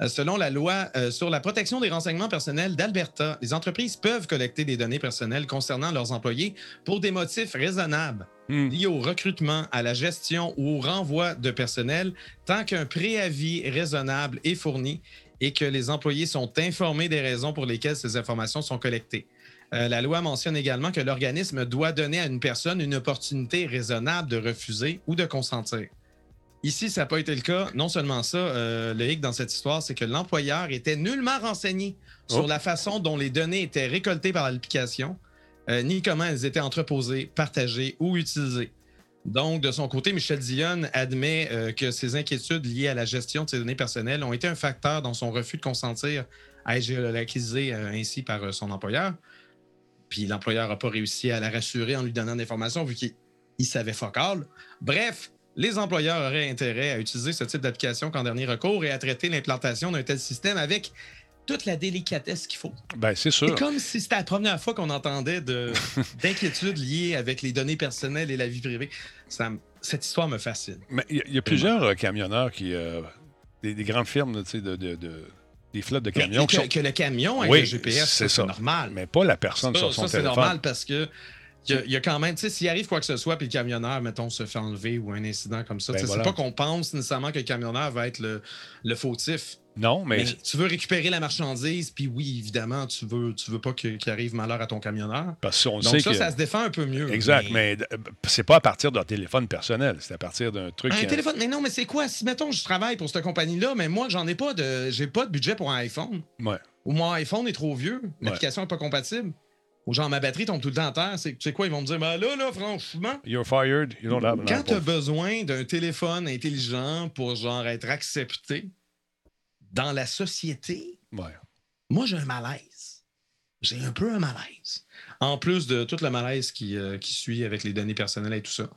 Speaker 3: Euh, Selon la loi euh, sur la protection des renseignements personnels d'Alberta, les entreprises peuvent collecter des données personnelles concernant leurs employés pour des motifs raisonnables
Speaker 2: hmm.
Speaker 3: liés au recrutement, à la gestion ou au renvoi de personnel, tant qu'un préavis raisonnable est fourni et que les employés sont informés des raisons pour lesquelles ces informations sont collectées. Euh, la loi mentionne également que l'organisme doit donner à une personne une opportunité raisonnable de refuser ou de consentir. Ici, ça n'a pas été le cas. Non seulement ça, euh, le hic dans cette histoire, c'est que l'employeur était nullement renseigné sur
Speaker 2: Oh.
Speaker 3: la façon dont les données étaient récoltées par l'application, euh, ni comment elles étaient entreposées, partagées ou utilisées. Donc, de son côté, Michel Dionne admet euh, que ses inquiétudes liées à la gestion de ses données personnelles ont été un facteur dans son refus de consentir à être géolocalisé ainsi par son employeur. Puis l'employeur n'a pas réussi à la rassurer en lui donnant d'informations vu qu'il il savait fuck all. Bref, les employeurs auraient intérêt à utiliser ce type d'application qu'en dernier recours et à traiter l'implantation d'un tel système avec toute la délicatesse qu'il faut.
Speaker 2: Ben, c'est sûr.
Speaker 3: C'est comme si c'était la première fois qu'on entendait de- d'inquiétudes liées avec les données personnelles et la vie privée. Ça cette histoire me fascine.
Speaker 2: Mais il y a- il y, a plusieurs euh, camionneurs qui. euh, des, des grandes firmes, là, tu sais, de, de- de- des flottes de camions
Speaker 3: Mais
Speaker 2: qui
Speaker 3: que,
Speaker 2: sont.
Speaker 3: que le camion avec
Speaker 2: Oui,
Speaker 3: le GPS,
Speaker 2: c'est
Speaker 3: normal.
Speaker 2: Mais pas la personne
Speaker 3: Ça,
Speaker 2: sur son
Speaker 3: ça, c'est normal parce que il y, a- il y a quand même, tu sais, s'il arrive quoi que ce soit, puis le camionneur, mettons, se fait enlever ou un incident comme ça,
Speaker 2: Ben
Speaker 3: tu sais,
Speaker 2: voilà.
Speaker 3: c'est pas qu'on pense nécessairement que le camionneur va être le, le fautif.
Speaker 2: Non, mais.
Speaker 3: Mais tu veux récupérer la marchandise, puis oui, évidemment, tu veux, tu veux pas qu'il arrive malheur à ton camionneur.
Speaker 2: Parce qu'on
Speaker 3: Donc
Speaker 2: sait
Speaker 3: ça,
Speaker 2: que.
Speaker 3: ça se défend un peu mieux.
Speaker 2: Exact, mais, euh, c'est pas à partir d'un téléphone personnel, c'est à partir d'un truc.
Speaker 3: Un
Speaker 2: euh,
Speaker 3: téléphone, mais non, mais c'est quoi? Si, mettons, je travaille pour cette compagnie-là, mais moi, j'en ai pas de. J'ai pas de budget pour un iPhone.
Speaker 2: Ouais.
Speaker 3: Ou mon iPhone est trop vieux, l'application n'est pas compatible. Ou genre ma batterie tombe tout le temps à terre. C'est, tu sais quoi, ils vont me dire, ben là, là, franchement.
Speaker 2: You're fired, you don't have an
Speaker 3: Quand tu as besoin d'un téléphone intelligent pour genre être accepté dans la société,
Speaker 2: Ouais.
Speaker 3: moi j'ai un malaise. J'ai un peu un malaise. En plus de tout le malaise qui, euh, qui suit avec les données personnelles et tout ça.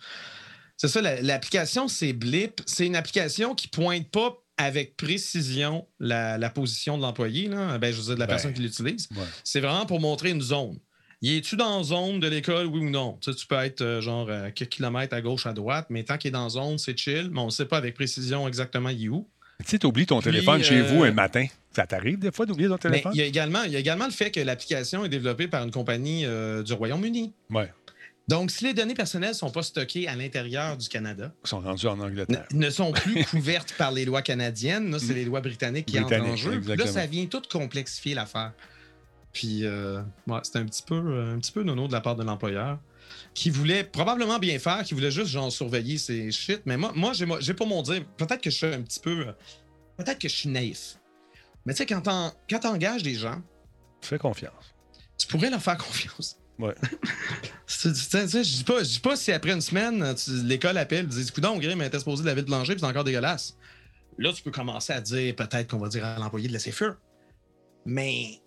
Speaker 3: C'est ça, la- l'application, c'est Blip. C'est une application qui pointe pas avec précision la, la position de l'employé, là. Ben, je veux dire, de la
Speaker 2: Ben,
Speaker 3: personne qui l'utilise.
Speaker 2: ouais.
Speaker 3: C'est vraiment pour montrer une zone. Y es-tu dans la zone de l'école, oui ou non? Tu, sais, tu peux être euh, genre à quelques kilomètres à gauche, à droite, mais tant qu'il est dans la zone, c'est chill, mais on ne sait pas avec précision exactement il est où.
Speaker 2: Tu sais, t'oublies ton
Speaker 3: Puis,
Speaker 2: téléphone chez
Speaker 3: euh,
Speaker 2: vous un matin. Ça t'arrive des fois d'oublier ton téléphone?
Speaker 3: il y, a également, il y a également le fait que l'application est développée par une compagnie euh, du Royaume-Uni.
Speaker 2: Ouais.
Speaker 3: Donc, si les données personnelles ne sont pas stockées à l'intérieur du Canada,
Speaker 2: Ils sont rendus en
Speaker 3: ne,
Speaker 2: Angleterre.
Speaker 3: ne sont plus couvertes par les lois canadiennes, là, c'est les lois britanniques qui entrent en jeu. Là, ça vient tout complexifier l'affaire. Puis, euh, ouais, c'est un petit peu, euh, un petit peu nono de la part de l'employeur qui voulait probablement bien faire, qui voulait juste genre surveiller ses shit. Mais moi, moi j'ai, pour mon dire, peut-être que je suis un petit peu, euh, peut-être que je suis naïf. Mais tu sais, quand t'en- quand t'engages des gens,
Speaker 2: Fais confiance.
Speaker 3: tu pourrais leur faire confiance.
Speaker 2: Ouais.
Speaker 3: Je dis pas, je dis pas si après une semaine, l'école appelle, dit Coudon, Grim, elle était supposée de laver le plancher, puis c'est encore dégueulasse. Là, tu peux commencer à dire peut-être qu'on va dire à l'employé de laisser faire. Mais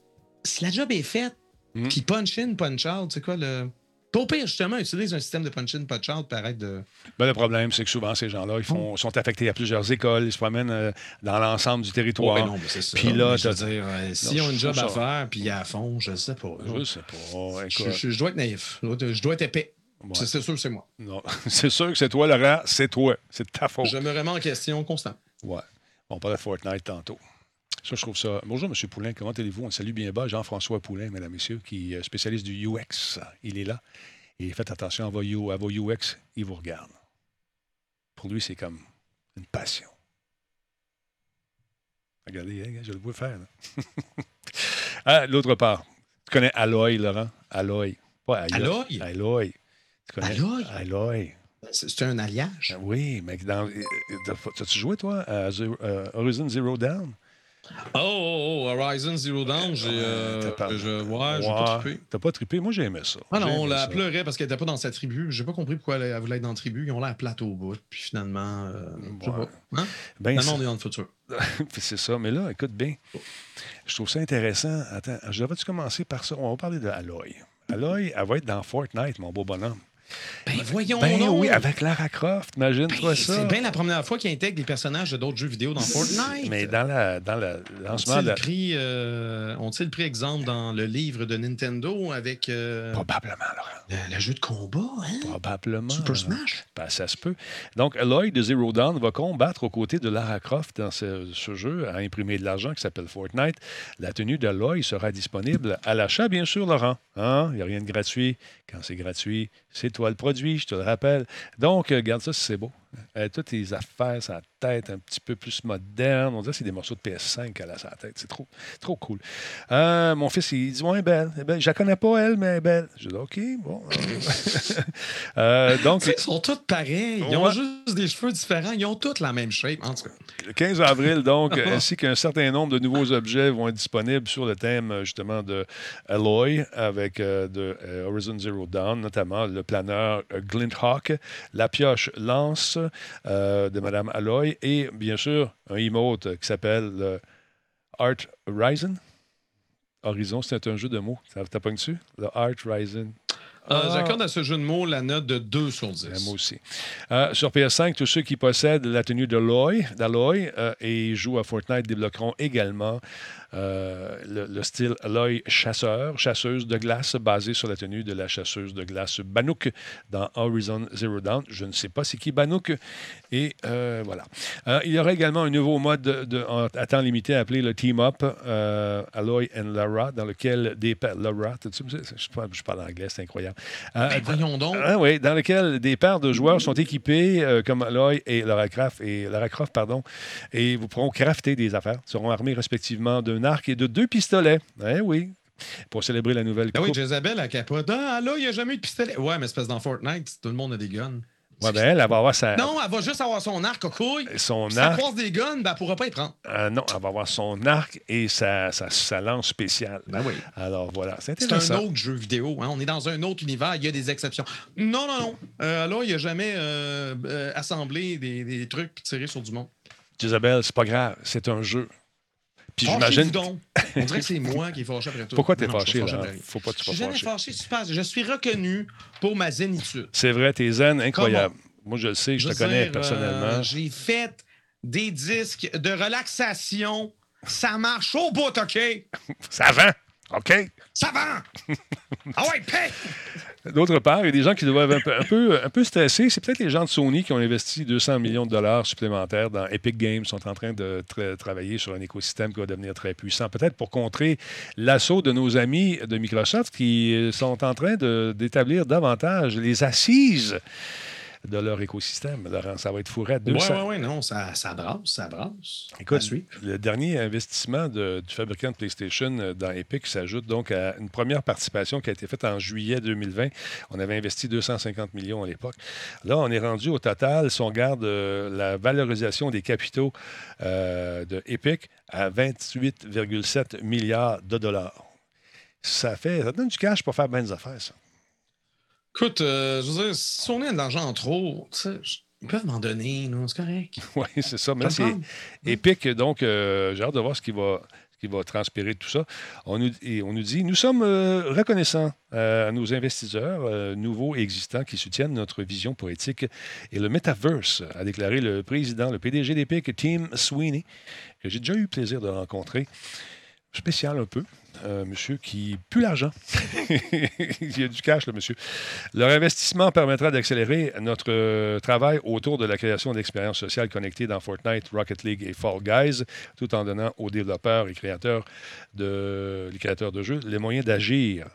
Speaker 3: si la job est faite,
Speaker 2: Mm.
Speaker 3: puis punch in, punch out, c'est quoi le. Au pire, justement, utilise un système de punch in, punch out, puis arrête de.
Speaker 2: Ben, le problème, c'est que souvent, ces gens-là, ils font,
Speaker 3: Oh.
Speaker 2: sont affectés à plusieurs écoles, ils se promènent euh, dans l'ensemble du territoire.
Speaker 3: Non, mais c'est ça.
Speaker 2: Puis là,
Speaker 3: je veux dire, euh, s'ils
Speaker 2: Non,
Speaker 3: ont une job à faire, puis à fond, je sais pas.
Speaker 2: Je sais pas.
Speaker 3: Je,
Speaker 2: Écoute,
Speaker 3: je- je dois être naïf. Je dois, être épais.
Speaker 2: ouais.
Speaker 3: C'est sûr que c'est moi.
Speaker 2: Non. c'est sûr que c'est toi, Laurent. C'est toi. C'est ta faute.
Speaker 3: Je me remets en question constant.
Speaker 2: Ouais. On parlait de Fortnite tantôt. Ça, je trouve ça. Bonjour, M. Poulain. Comment allez-vous? On salue bien bas Jean-François Poulain, mesdames, messieurs, qui est spécialiste du UX. Il est là. Et faites attention à vos, UX. Il vous regarde. Pour lui, c'est comme une passion. Regardez, hein, je le vois faire. ah, l'autre part. Tu connais Alloy, Laurent? Alloy. Pas Alloy.
Speaker 3: Alloy?
Speaker 2: Alloy. Tu connais?
Speaker 3: Alloy?
Speaker 2: Alloy.
Speaker 3: C'est un alliage.
Speaker 2: Oui, mais dans. As-tu joué, toi, à euh, Horizon Zero Dawn?
Speaker 3: Oh, oh, oh, Horizon Zero Dawn, j'ai. euh,
Speaker 2: t'as pas-
Speaker 3: je, ouais, j'ai pas trippé.
Speaker 2: T'as pas trippé? Moi, j'ai aimé ça.
Speaker 3: Ah non, on la pleurait parce qu'elle était pas dans sa tribu. J'ai pas compris pourquoi elle, elle voulait être dans la tribu. Ils ont l'air plate au bout. Puis finalement, euh,
Speaker 2: Ouais.
Speaker 3: pas. Hein?
Speaker 2: Ben,
Speaker 3: Finalement, on est dans le futur.
Speaker 2: C'est ça. Mais là, écoute bien. Je trouve ça intéressant. Attends, je devrais-tu commencer par ça? On va parler de Aloy. Aloy, elle va être dans Fortnite, mon beau bonhomme.
Speaker 3: Ben voyons
Speaker 2: Ben oui, avec Lara Croft, imagine-toi
Speaker 3: Ben,
Speaker 2: ça.
Speaker 3: C'est bien la première fois qu'ils intègrent des personnages de d'autres jeux vidéo dans Fortnite.
Speaker 2: Mais dans, la, dans la- lancement de
Speaker 3: euh, on tire le prix exemple dans le livre de Nintendo avec euh,
Speaker 2: Probablement, Laurent.
Speaker 3: le, le jeu de combat, hein?
Speaker 2: Probablement.
Speaker 3: Super. Smash.
Speaker 2: Ben, ça se peut. Donc, Aloy de Zero Dawn va combattre aux côtés de Lara Croft dans ce, ce jeu à imprimer de l'argent qui s'appelle Fortnite. La tenue d'Aloy sera disponible à l'achat, bien sûr, Laurent. Hein? Il n'y a rien de gratuit. Quand c'est gratuit, c'est toi le produit, je te le rappelle. Donc, euh, regarde ça, c'est beau. Euh, toutes les affaires, sa tête un petit peu plus moderne. On dirait que c'est des morceaux de PS5 qu'elle a sa tête. C'est trop, trop cool. Euh, mon fils, il dit Ouais, belle. Elle est belle. Je la connais pas, elle, mais elle est belle. Je dis OK, bon. Euh, donc,
Speaker 3: Ils sont tous pareils. Ils ont
Speaker 2: Ouais.
Speaker 3: juste des cheveux différents. Ils ont tous la même shape. En tout cas.
Speaker 2: Le 15 avril, donc, ainsi qu'un certain nombre de nouveaux objets vont être disponibles sur le thème, justement, de Alloy avec de Horizon Zero Dawn, notamment le planeur euh, Glint Hawk, la pioche Lance euh, de Madame Alloy et, bien sûr, un emote qui s'appelle le Art Horizon. Horizon, c'est un jeu de mots. Ça T'as pas dessus? Le Art Horizon.
Speaker 3: Euh,
Speaker 2: Ah.
Speaker 3: J'accorde à ce jeu de mots la note de 2 sur 10.
Speaker 2: Euh, Moi aussi. Euh, sur PS5, tous ceux qui possèdent la tenue d'Aloy d'Aloy, euh, et jouent à Fortnite débloqueront également euh, le, le style Aloy chasseur, chasseuse de glace, basé sur la tenue de la chasseuse de glace Bannock dans Horizon Zero Dawn. Je ne sais pas c'est qui Bannock. Et euh, voilà. Euh, il y aura également un nouveau mode de, de- en- à temps limité appelé le Team Up Aloy and Lara, dans lequel des Lara, je, parle- anglais, c'est incroyable.
Speaker 3: Ben, voyons donc.
Speaker 2: ah oui, dans lequel des paires de joueurs sont équipés comme Aloy et Lara Croft, et Lara Croft, pardon, et vous pourront crafter des affaires. Ils seront armés respectivement d'un arc et de deux pistolets. Eh oui. Pour célébrer la nouvelle
Speaker 3: Ben oui,
Speaker 2: coupe.
Speaker 3: Jezabel, elle capote. Ah, là, il n'y a jamais eu de pistolet. Ouais, mais c'est parce que dans Fortnite, tout le monde a des guns.
Speaker 2: Ouais, ben, elle, elle va avoir sa,
Speaker 3: Non, elle va juste avoir son arc, couille.
Speaker 2: son
Speaker 3: Si
Speaker 2: arc.
Speaker 3: croise des guns, ben, elle pourra pas y prendre.
Speaker 2: euh, non, elle va avoir son arc et sa, sa, sa lance spéciale.
Speaker 3: Ben oui.
Speaker 2: Alors voilà, c'est
Speaker 3: C'est un
Speaker 2: intéressant.
Speaker 3: autre jeu vidéo. hein. On est dans un autre univers. Il y a des exceptions. Non, non, non. Euh, là, il n'a jamais euh, euh, assemblé des, des trucs puis tiré sur du monde.
Speaker 2: Isabelle, c'est pas grave, c'est un jeu. Puis j'imagine.
Speaker 3: On dirait que c'est moi qui est fâché après tout.
Speaker 2: Pourquoi t'es
Speaker 3: je suis
Speaker 2: fâché, là? Faut pas que tu
Speaker 3: Je
Speaker 2: sois
Speaker 3: suis jamais
Speaker 2: fâché.
Speaker 3: fâché. super. Je suis reconnu pour ma zénitude.
Speaker 2: C'est vrai, t'es zen, incroyable. Moi, je le sais, je, te connais personnellement.
Speaker 3: euh, J'ai fait des disques de relaxation. Ça marche au bout, OK?
Speaker 2: Ça vend, OK?
Speaker 3: Ça va! ah ouais, paix!
Speaker 2: D'autre part, il y a des gens qui doivent un peu, un peu, stressés. C'est peut-être les gens de Sony qui ont investi 200 millions de dollars supplémentaires dans Epic Games, sont en train de tra- travailler sur un écosystème qui va devenir très puissant, peut-être pour contrer l'assaut de nos amis de Microsoft qui euh, sont en train d'établir davantage les assises de leur écosystème. Laurent, ça va être fourré à 200,
Speaker 3: Ouais, ouais, ouais, non, ça, ça brasse, ça brasse.
Speaker 2: Écoute, le dernier investissement de- du fabricant de PlayStation euh, dans Epic s'ajoute donc à une première participation qui a été faite en juillet 2020. On avait investi 250 millions à l'époque. Là, on est rendu au total, si on regarde euh, la valorisation des capitaux euh, de Epic, à 28,7 milliards de dollars. Ça fait, ça donne du cash pour faire bien des affaires, ça.
Speaker 3: Écoute, euh, je veux dire, si on a de l'argent en trop, tu sais, je- ils peuvent m'en donner, non, c'est correct.
Speaker 2: Oui, c'est ça. Mais là, c'est. Epic, donc, euh, j'ai hâte de voir ce qui va, ce qui va transpirer de tout ça. On nous, et on nous dit Nous sommes euh, reconnaissants à nos investisseurs, nouveaux et existants, qui soutiennent notre vision poétique et le metaverse, a déclaré le président, le PDG d'Epic, Tim Sweeney, que j'ai déjà eu le plaisir de rencontrer. Spécial un peu. Euh, monsieur qui pue l'argent. Il y a du cash, le monsieur. Leur investissement permettra d'accélérer notre euh, travail autour de la création d'expériences sociales connectées dans Fortnite, Rocket League et Fall Guys, tout en donnant aux développeurs et créateurs de, les créateurs de jeux les moyens d'agir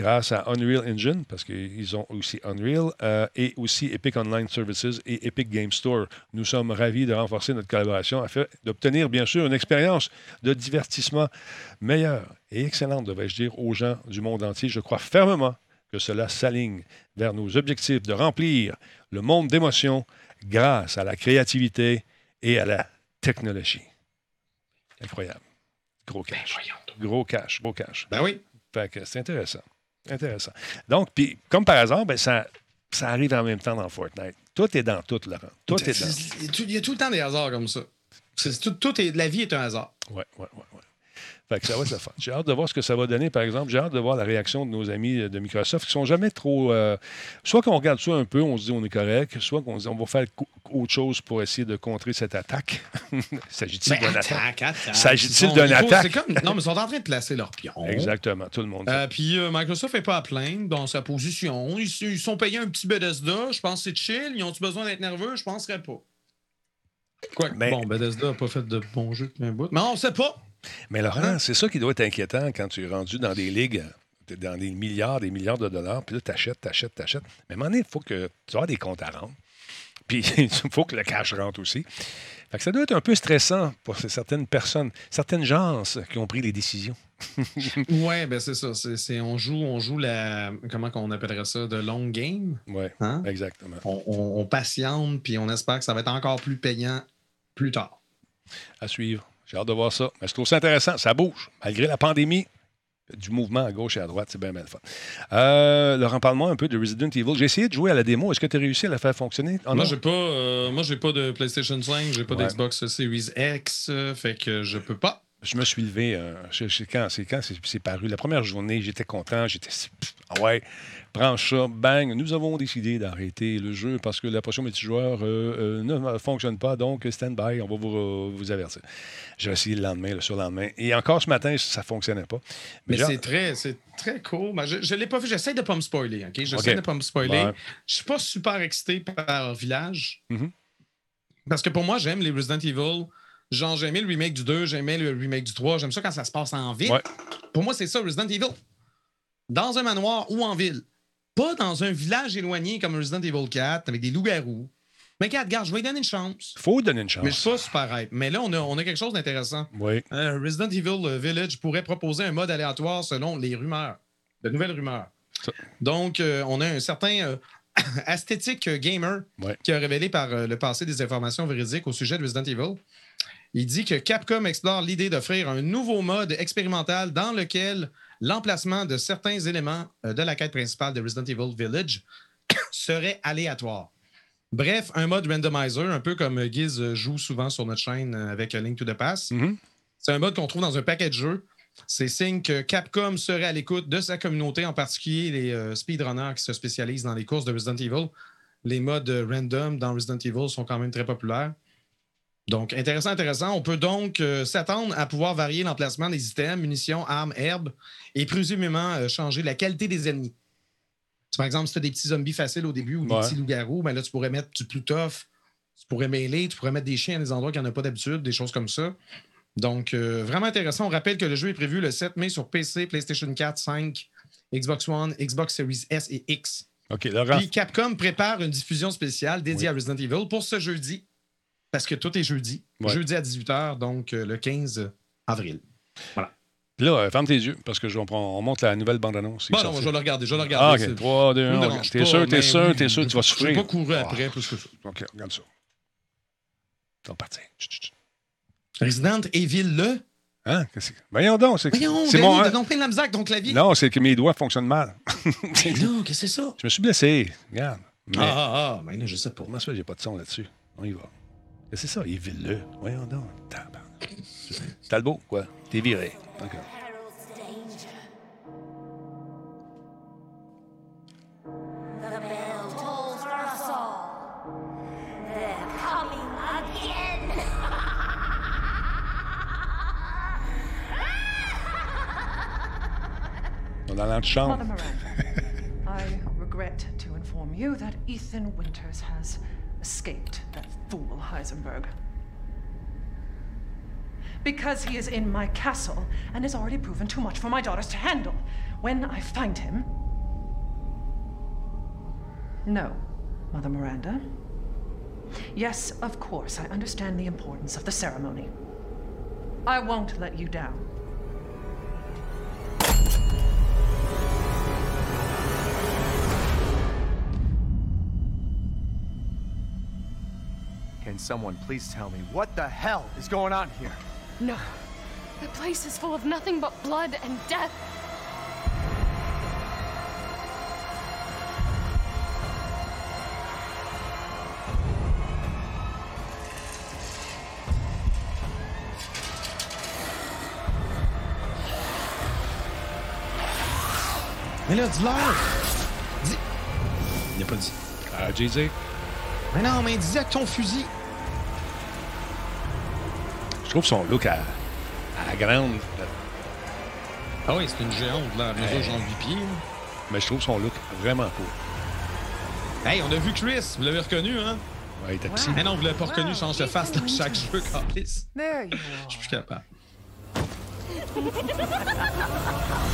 Speaker 2: grâce à Unreal Engine, parce qu'ils ont aussi Unreal, euh, et aussi Epic Online Services et Epic Game Store. Nous sommes ravis de renforcer notre collaboration afin d'obtenir, bien sûr, une expérience de divertissement meilleure et excellente, devrais-je dire, aux gens du monde entier. Je crois fermement que cela s'aligne vers nos objectifs de remplir le monde d'émotions grâce à la créativité et à la technologie. Incroyable. Gros
Speaker 3: Ben,
Speaker 2: cash. Gros cash, gros cash.
Speaker 3: Ben oui.
Speaker 2: Fait que c'est intéressant. Intéressant. Donc, puis, comme par hasard, ben, ça, ça arrive en même temps dans Fortnite. Tout est dans tout, Laurent. Tout est dans.
Speaker 3: Il y a tout le temps des hasards comme ça. Tout est, la vie est un hasard.
Speaker 2: Oui, oui, oui. Ouais. Fait que ça va être le fun. J'ai hâte de voir ce que ça va donner, par exemple. J'ai hâte de voir la réaction de nos amis de Microsoft qui sont jamais trop. euh, soit qu'on regarde ça un peu, on se dit on est correct, soit qu'on se dit on va faire autre chose pour essayer de contrer cette attaque. S'agit-il
Speaker 3: Ben,
Speaker 2: d'une attaque? S'agit-il d'une attaque?
Speaker 3: Comme, non, mais ils sont en train de placer leur pion.
Speaker 2: Exactement, tout le monde.
Speaker 3: Euh, Puis euh, Microsoft n'est pas à plaindre dans sa position. Ils, ils sont payés un petit Bethesda. Je pense que c'est chill. Ils ont-tu besoin d'être nerveux? Je penserais pas. Quoi que,
Speaker 2: Mais-
Speaker 3: bon, Bethesda n'a pas fait de bons jeux depuis un bout. Mais on sait pas.
Speaker 2: Mais Laurent, c'est ça qui doit être inquiétant quand tu es rendu dans des ligues, t'es dans des milliards, des milliards de dollars, puis là, tu achètes, tu achètes, tu achètes. Mais à un moment donné, il faut que tu aies des comptes à rendre. Puis il faut que le cash rentre aussi. Fait que ça doit être un peu stressant pour certaines personnes, certaines gens qui ont pris les décisions.
Speaker 3: Ouais, ben c'est ça. On joue, on joue la. Comment qu'on appellerait ça? De long game.
Speaker 2: Oui,
Speaker 3: Hein?
Speaker 2: exactement.
Speaker 3: On, on- on patiente, puis on espère que ça va être encore plus payant plus tard.
Speaker 2: À suivre. J'ai hâte de voir ça. Mais je trouve ça intéressant. Ça bouge. Malgré la pandémie, du mouvement à gauche et à droite, c'est bien, bien le fun. Euh, Laurent, parle-moi un peu de Resident Evil. J'ai essayé de jouer à la démo. Est-ce que tu as réussi à la faire fonctionner? Ah,
Speaker 3: moi,
Speaker 2: non?
Speaker 3: j'ai pas, euh, moi, j'ai pas de PlayStation 5, j'ai pas
Speaker 2: Ouais.
Speaker 3: d'Xbox Series X, euh, fait que je peux pas.
Speaker 2: Je me suis levé, je- je- quand c'est quand c'est paru. La première journée, j'étais content, j'étais ah ouais, branche ça, bang. Nous avons décidé d'arrêter le jeu parce que la portion multijoueur euh, euh, ne fonctionne pas, donc stand by, on va vous, vous avertir. J'ai essayé le lendemain, le surlendemain, et encore ce matin, ça fonctionnait pas.
Speaker 3: Mais
Speaker 2: genre-
Speaker 3: c'est très, c'est très cool. Ben, je, je l'ai pas vu, j'essaie de pas me spoiler, ok? J'essaie de pas me spoiler.
Speaker 2: Ouais.
Speaker 3: Je suis pas super excité par Village.
Speaker 2: Mhm.
Speaker 3: Parce que pour moi, j'aime les Resident Evil. Genre, j'aimais le remake du 2, j'aimais le remake du 3. J'aime ça quand ça se passe en ville.
Speaker 2: Ouais.
Speaker 3: Pour moi, c'est ça, Resident Evil. Dans un manoir ou en ville. Pas dans un village éloigné comme Resident Evil 4 avec des loups-garous. Mais regarde, je vais lui donner une chance.
Speaker 2: faut donner une chance.
Speaker 3: Mais je suis pas super hype. Mais là, on a, on a quelque chose d'intéressant.
Speaker 2: Oui,
Speaker 3: Euh, Resident Evil euh, Village pourrait proposer un mode aléatoire selon les rumeurs, de nouvelles rumeurs.
Speaker 2: Ça-
Speaker 3: Donc, euh, on a un certain euh, esthétique euh, gamer
Speaker 2: Ouais.
Speaker 3: qui a révélé par le passé des informations véridiques au sujet de Resident Evil. Il dit que Capcom explore l'idée d'offrir un nouveau mode expérimental dans lequel l'emplacement de certains éléments euh, de la quête principale de Resident Evil Village serait aléatoire. Bref, un mode randomizer, un peu comme euh, Giz euh, joue souvent sur notre chaîne avec Link to the Past.
Speaker 2: Mhm.
Speaker 3: C'est un mode qu'on trouve dans un paquet de jeux. C'est signe que Capcom serait à l'écoute de sa communauté, en particulier les euh, speedrunners qui se spécialisent dans les courses de Resident Evil. Les modes random dans Resident Evil sont quand même très populaires. Donc, intéressant, intéressant. On peut donc euh, s'attendre à pouvoir varier l'emplacement des items, munitions, armes, herbes et présumément euh, changer la qualité des ennemis. Tu, par exemple, si tu as des petits zombies faciles au début ou des
Speaker 2: Ouais.
Speaker 3: petits loups-garous, ben là, tu pourrais mettre du plus tough, tu pourrais mêler, tu pourrais mettre des chiens à des endroits qu'il n'y en a pas d'habitude, des choses comme ça. Donc, euh, vraiment intéressant. On rappelle que le jeu est prévu le 7 mai sur PC, PlayStation 4, 5, Xbox One, Xbox Series S et X.
Speaker 2: OK, Laurent.
Speaker 3: Puis Capcom prépare une diffusion spéciale dédiée à Resident Evil pour ce jeudi, parce que tout est jeudi.
Speaker 2: Ouais.
Speaker 3: Jeudi à 18h, donc euh, le 15 avril.
Speaker 2: Là, euh, ferme tes yeux parce que je, on, prend- on monte la nouvelle est
Speaker 3: Bon, non, je vais le regarder, je vais le
Speaker 2: Ah,
Speaker 3: regarder.
Speaker 2: OK.
Speaker 3: c'est-
Speaker 2: 3, 2,
Speaker 3: ça me
Speaker 2: 1.
Speaker 3: dérange
Speaker 2: T'es sûr, t'es sûr, t'es sûr, tu vas
Speaker 3: Je
Speaker 2: souffrir.
Speaker 3: n'ai pas couru
Speaker 2: Ah.
Speaker 3: après plus que ça.
Speaker 2: OK, regarde ça. Chut, chut.
Speaker 3: Resident Evil, le.
Speaker 2: Hein? Qu'est-ce que- Voyons donc. C'est
Speaker 3: Voyons,
Speaker 2: c'est
Speaker 3: Denis,
Speaker 2: mon.
Speaker 3: t'as donc plein de la misère, ton clavier.
Speaker 2: Non, c'est que mes doigts fonctionnent mal.
Speaker 3: Mais non, qu'est-ce que c'est ça?
Speaker 2: Je me suis blessé. Regarde. Mais
Speaker 3: Ah, ah, ah, mais là, je sais pas.
Speaker 2: comment ça j'ai pas de son là-dessus? On y va. C'est ça, il est le Voyons donc. Talbot, quoi? T'es viré. OK.
Speaker 5: heralds danger. The bell tolls for us all. They're coming again.
Speaker 2: On est dans l'antichambre.
Speaker 6: I regret to inform you that Ethan Winters has escaped that fool Heisenberg. Because he is in my castle and has already proven too much for my daughters to handle. When I find him. No, Mother Miranda. Yes, of course, I understand the importance of the ceremony. I won't let you down.
Speaker 7: Someone please tell me what the hell is going on here?
Speaker 8: No. The place is full of nothing but blood and death.
Speaker 3: Mais là, dis-leur! Dis... Il a pas dit.
Speaker 2: Ah, Jay-Z,
Speaker 3: Mais non, mais dis avec ton fusil.
Speaker 2: Je trouve son look à, à la grande,
Speaker 3: Ah oui, c'est une géante, là, à mesure genre 8 pieds.
Speaker 2: mais je trouve son look vraiment cool.
Speaker 3: Hey, on a vu Chris, vous l'avez reconnu, hein?
Speaker 2: Ouais, il était petit.
Speaker 3: Mais non, vous l'avez pas reconnu, change de face dans chaque jeu,
Speaker 7: you
Speaker 3: Je suis plus capable.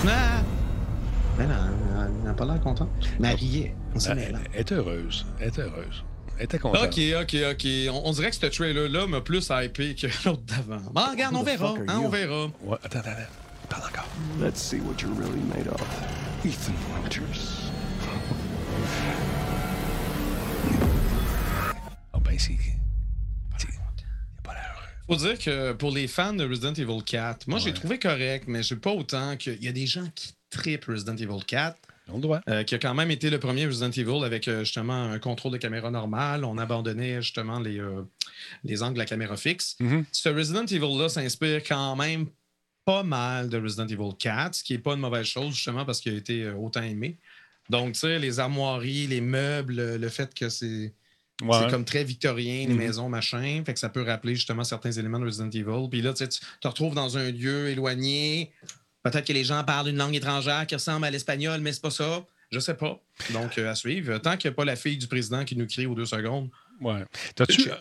Speaker 3: Ah! Mais non, elle n'a pas l'air contente. Mais elle riait. On s'est
Speaker 2: Elle,
Speaker 3: mêlé.
Speaker 2: elle est heureuse. Elle est heureuse. Était.
Speaker 3: Ok, ok, ok. On, on dirait que ce trailer-là m'a plus hypé que l'autre d'avant. Bon, regarde, on verra. Hein, on verra.
Speaker 2: Ouais, attends, attends, attends. Parle encore.
Speaker 9: Let's see what you're really made of. Ethan Winters.
Speaker 2: Ah ben, c'est... Il.
Speaker 3: Faut dire que pour les fans de Resident Evil 4, moi j'ai
Speaker 2: Ouais.
Speaker 3: trouvé correct, mais j'ai pas autant qu'il y a des gens qui trippent Resident Evil 4. Euh, qui a quand même été le premier Resident Evil avec euh, justement un contrôle de caméra normal. On abandonnait justement les, euh, les angles de la caméra fixe.
Speaker 2: Mhm.
Speaker 3: Ce Resident Evil-là s'inspire quand même pas mal de Resident Evil 4, ce qui n'est pas une mauvaise chose justement parce qu'il a été euh, autant aimé. Donc, tu sais, les armoiries, les meubles, le- fait que c'est
Speaker 2: Ouais.
Speaker 3: c'est comme très victorien, les
Speaker 2: Mhm.
Speaker 3: maisons, machin. Fait que ça peut rappeler justement certains éléments de Resident Evil. Puis là, tu te retrouves dans un lieu éloigné. Peut-être que les gens parlent une langue étrangère qui ressemble à l'espagnol, mais c'est pas ça. Je sais pas. Donc, euh, à suivre. Tant qu'il n'y a pas la fille du président qui nous crie aux deux secondes.
Speaker 2: Ouais.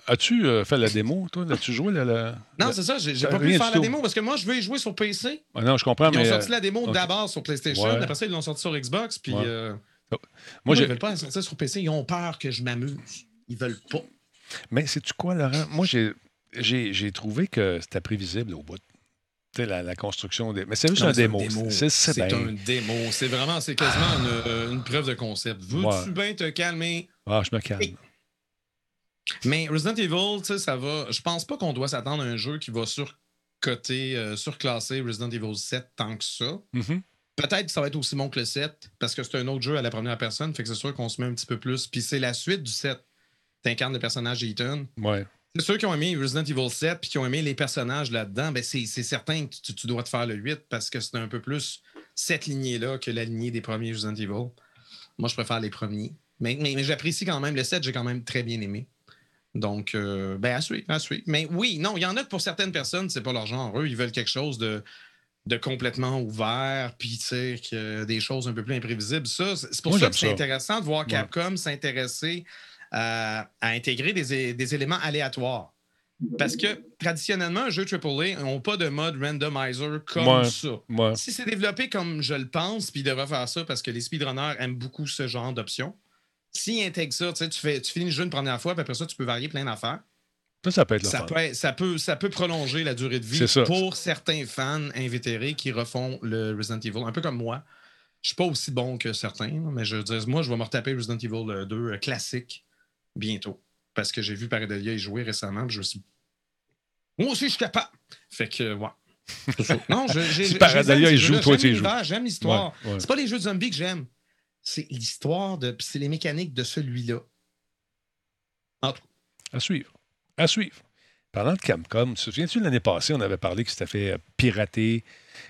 Speaker 2: As-tu euh, fait la démo, toi? L'as-tu joué, la... la-
Speaker 3: Non, c'est ça. J'ai
Speaker 2: Euh,
Speaker 3: pas pu faire la démo parce que moi, je veux y jouer sur PC.
Speaker 2: Ah non, je comprends,
Speaker 3: Ils ont sorti
Speaker 2: euh,
Speaker 3: la démo
Speaker 2: ok.
Speaker 3: d'abord sur PlayStation.
Speaker 2: Ouais.
Speaker 3: Après ça, ils l'ont sorti sur Xbox. Puis,
Speaker 2: Ouais.
Speaker 3: euh,
Speaker 2: Moi,
Speaker 3: ils veulent pas la sortir sur PC. Ils ont peur que je m'amuse. Ils veulent pas.
Speaker 2: Mais sais-tu quoi, Laurent? Moi, j'ai, j'ai, j'ai trouvé que c'était prévisible au bout. La, la construction des... Mais c'est juste
Speaker 3: Non,
Speaker 2: un démo. C'est, c'est
Speaker 3: un démo. C'est vraiment, c'est quasiment une, une preuve de concept. Veux-tu
Speaker 2: Ouais.
Speaker 3: bien te calmer?
Speaker 2: Ah, je me calme.
Speaker 3: Mais Resident Evil, tu sais, ça va. Je pense pas qu'on doit s'attendre à un jeu qui va surcoter, euh, surclasser Resident Evil 7 tant que ça.
Speaker 2: Mhm.
Speaker 3: Peut-être que ça va être aussi bon que le 7, parce que c'est un autre jeu à la première personne, fait que c'est sûr qu'on se met un petit peu plus. Puis c'est la suite du 7. T'incarnes le personnage Ethan.
Speaker 2: Ouais.
Speaker 3: Ceux qui ont aimé Resident Evil 7 puis qui ont aimé les personnages là-dedans, ben c'est c'est certain que tu, tu dois te faire le 8 parce que c'est un peu plus cette lignée-là que la lignée des premiers Resident Evil. Moi, je préfère les premiers. Mais, mais, mais j'apprécie quand même le 7, j'ai quand même très bien aimé. Donc, euh, ben, à suivre, à suivre. Mais oui, non, il y en a que pour certaines personnes, c'est pas leur genre. Eux, ils veulent quelque chose de, de complètement ouvert, puis tu sais, que des choses un peu plus imprévisibles. Ça, c'est pour
Speaker 2: Moi,
Speaker 3: ça que c'est intéressant de voir. Capcom s'intéresser à intégrer des, éléments aléatoires. Parce que traditionnellement, un jeu AAA n'a pas de mode randomizer comme
Speaker 2: Ouais.
Speaker 3: ça.
Speaker 2: Ouais.
Speaker 3: Si c'est développé comme je le pense, puis ils devraient faire ça parce que les speedrunners aiment beaucoup ce genre d'options. S'ils intègrent ça, tu fais, tu finis le jeu une première fois, puis après ça, tu peux varier plein d'affaires.
Speaker 2: Ça, ça peut être
Speaker 3: Ça peut, ça, peut, ça peut prolonger la durée de vie pour certains fans invétérés qui refont le Resident Evil, un peu comme moi. Je suis pas aussi bon que certains, mais je veux dire, moi, je vais me retaper Resident Evil euh, 2 euh, classique bientôt. Parce que j'ai vu Paradelia y jouer récemment, puis je me suis Moi aussi, je suis capable. Fait que, ouais. Non, je- j'ai.
Speaker 2: Si
Speaker 3: j'aime
Speaker 2: il joue, toi, tu y
Speaker 3: l'univers, J'aime l'histoire.
Speaker 2: Ouais, ouais.
Speaker 3: C'est pas les jeux de zombies que j'aime. C'est l'histoire de. puis c'est les mécaniques de celui-là. En tout cas.
Speaker 2: À suivre. À suivre. Parlant de Capcom, te souviens-tu l'année passée, on avait parlé que c'était fait euh, pirater,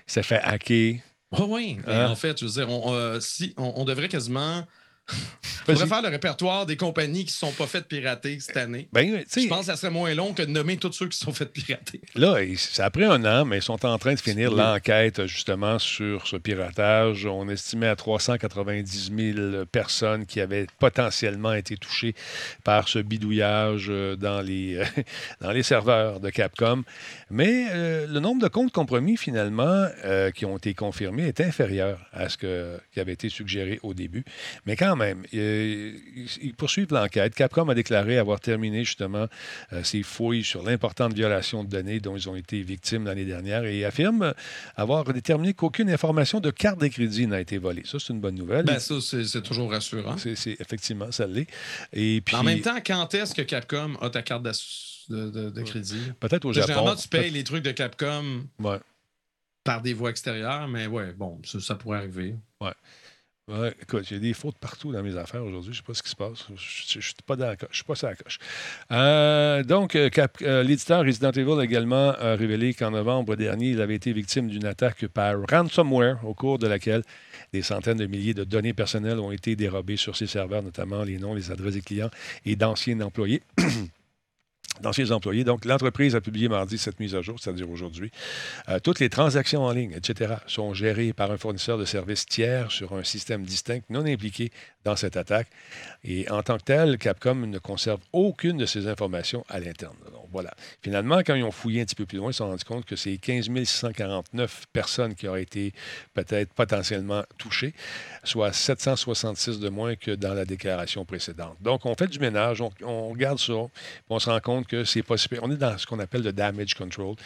Speaker 2: c'était fait hacker?
Speaker 3: Oui, oui.
Speaker 2: Hein?
Speaker 3: En fait, je veux dire, on, euh, si, on, on devrait quasiment. On devrait faire le répertoire des compagnies qui ne sont pas faites pirater cette année.
Speaker 2: Ben,
Speaker 3: Je pense que ça serait moins long que de nommer tous ceux qui sont faites pirater.
Speaker 2: Là, ça a pris un an, mais ils sont en train de finir
Speaker 3: Oui.
Speaker 2: l'enquête justement sur ce piratage. On estimait à 390 000 personnes qui avaient potentiellement été touchées par ce bidouillage euh, dans les, dans les serveurs de Capcom. Mais euh, le nombre de comptes compromis, finalement, euh, qui ont été confirmés est inférieur à ce que- qui avait été suggéré au début. Mais quand quand même, ils, ils poursuivent l'enquête. Capcom a déclaré avoir terminé justement euh, ses fouilles sur l'importante violation de données dont ils ont été victimes l'année dernière et affirme avoir déterminé qu'aucune information de carte de crédit n'a été volée. Ça, c'est une bonne nouvelle.
Speaker 3: Ben, ça, c'est toujours rassurant.
Speaker 2: C'est, effectivement, ça l'est. Et puis,
Speaker 3: En même temps, quand est-ce que Capcom a ta carte de, de- de crédit?
Speaker 2: peut-être au Japon.
Speaker 3: Généralement, tu payes les trucs de Capcom
Speaker 2: Ouais.
Speaker 3: par des voies extérieures, mais ouais, bon, ça, ça pourrait arriver.
Speaker 2: Ouais, écoute, il y a des fautes partout dans mes affaires aujourd'hui. Je ne sais pas ce qui se passe. Je ne suis pas dans la coche. Je suis pas sur la coche. Euh, donc, euh, euh, l'éditeur Resident Evil a également révélé qu'en novembre dernier, il avait été victime d'une attaque par ransomware au cours de laquelle des centaines de milliers de données personnelles ont été dérobées sur ses serveurs, notamment les noms, les adresses des clients et d'anciens employés. D'anciens employés. Donc, l'entreprise a publié mardi cette mise à jour, c'est-à-dire aujourd'hui. Euh, toutes les transactions en ligne, etc., sont gérées par un fournisseur de services tiers sur un système distinct non impliqué dans cette attaque. Et en tant que tel, Capcom ne conserve aucune de ces informations à l'interne. Donc, voilà. Finalement, quand ils ont fouillé un petit peu plus loin, ils se sont rendus compte que c'est 15 649 personnes qui auraient été peut-être potentiellement touchées, soit 766 de moins que dans la déclaration précédente. Donc, on fait du ménage, on, on regarde ça, on se rend compte que c'est possible. On est dans ce qu'on appelle le damage control.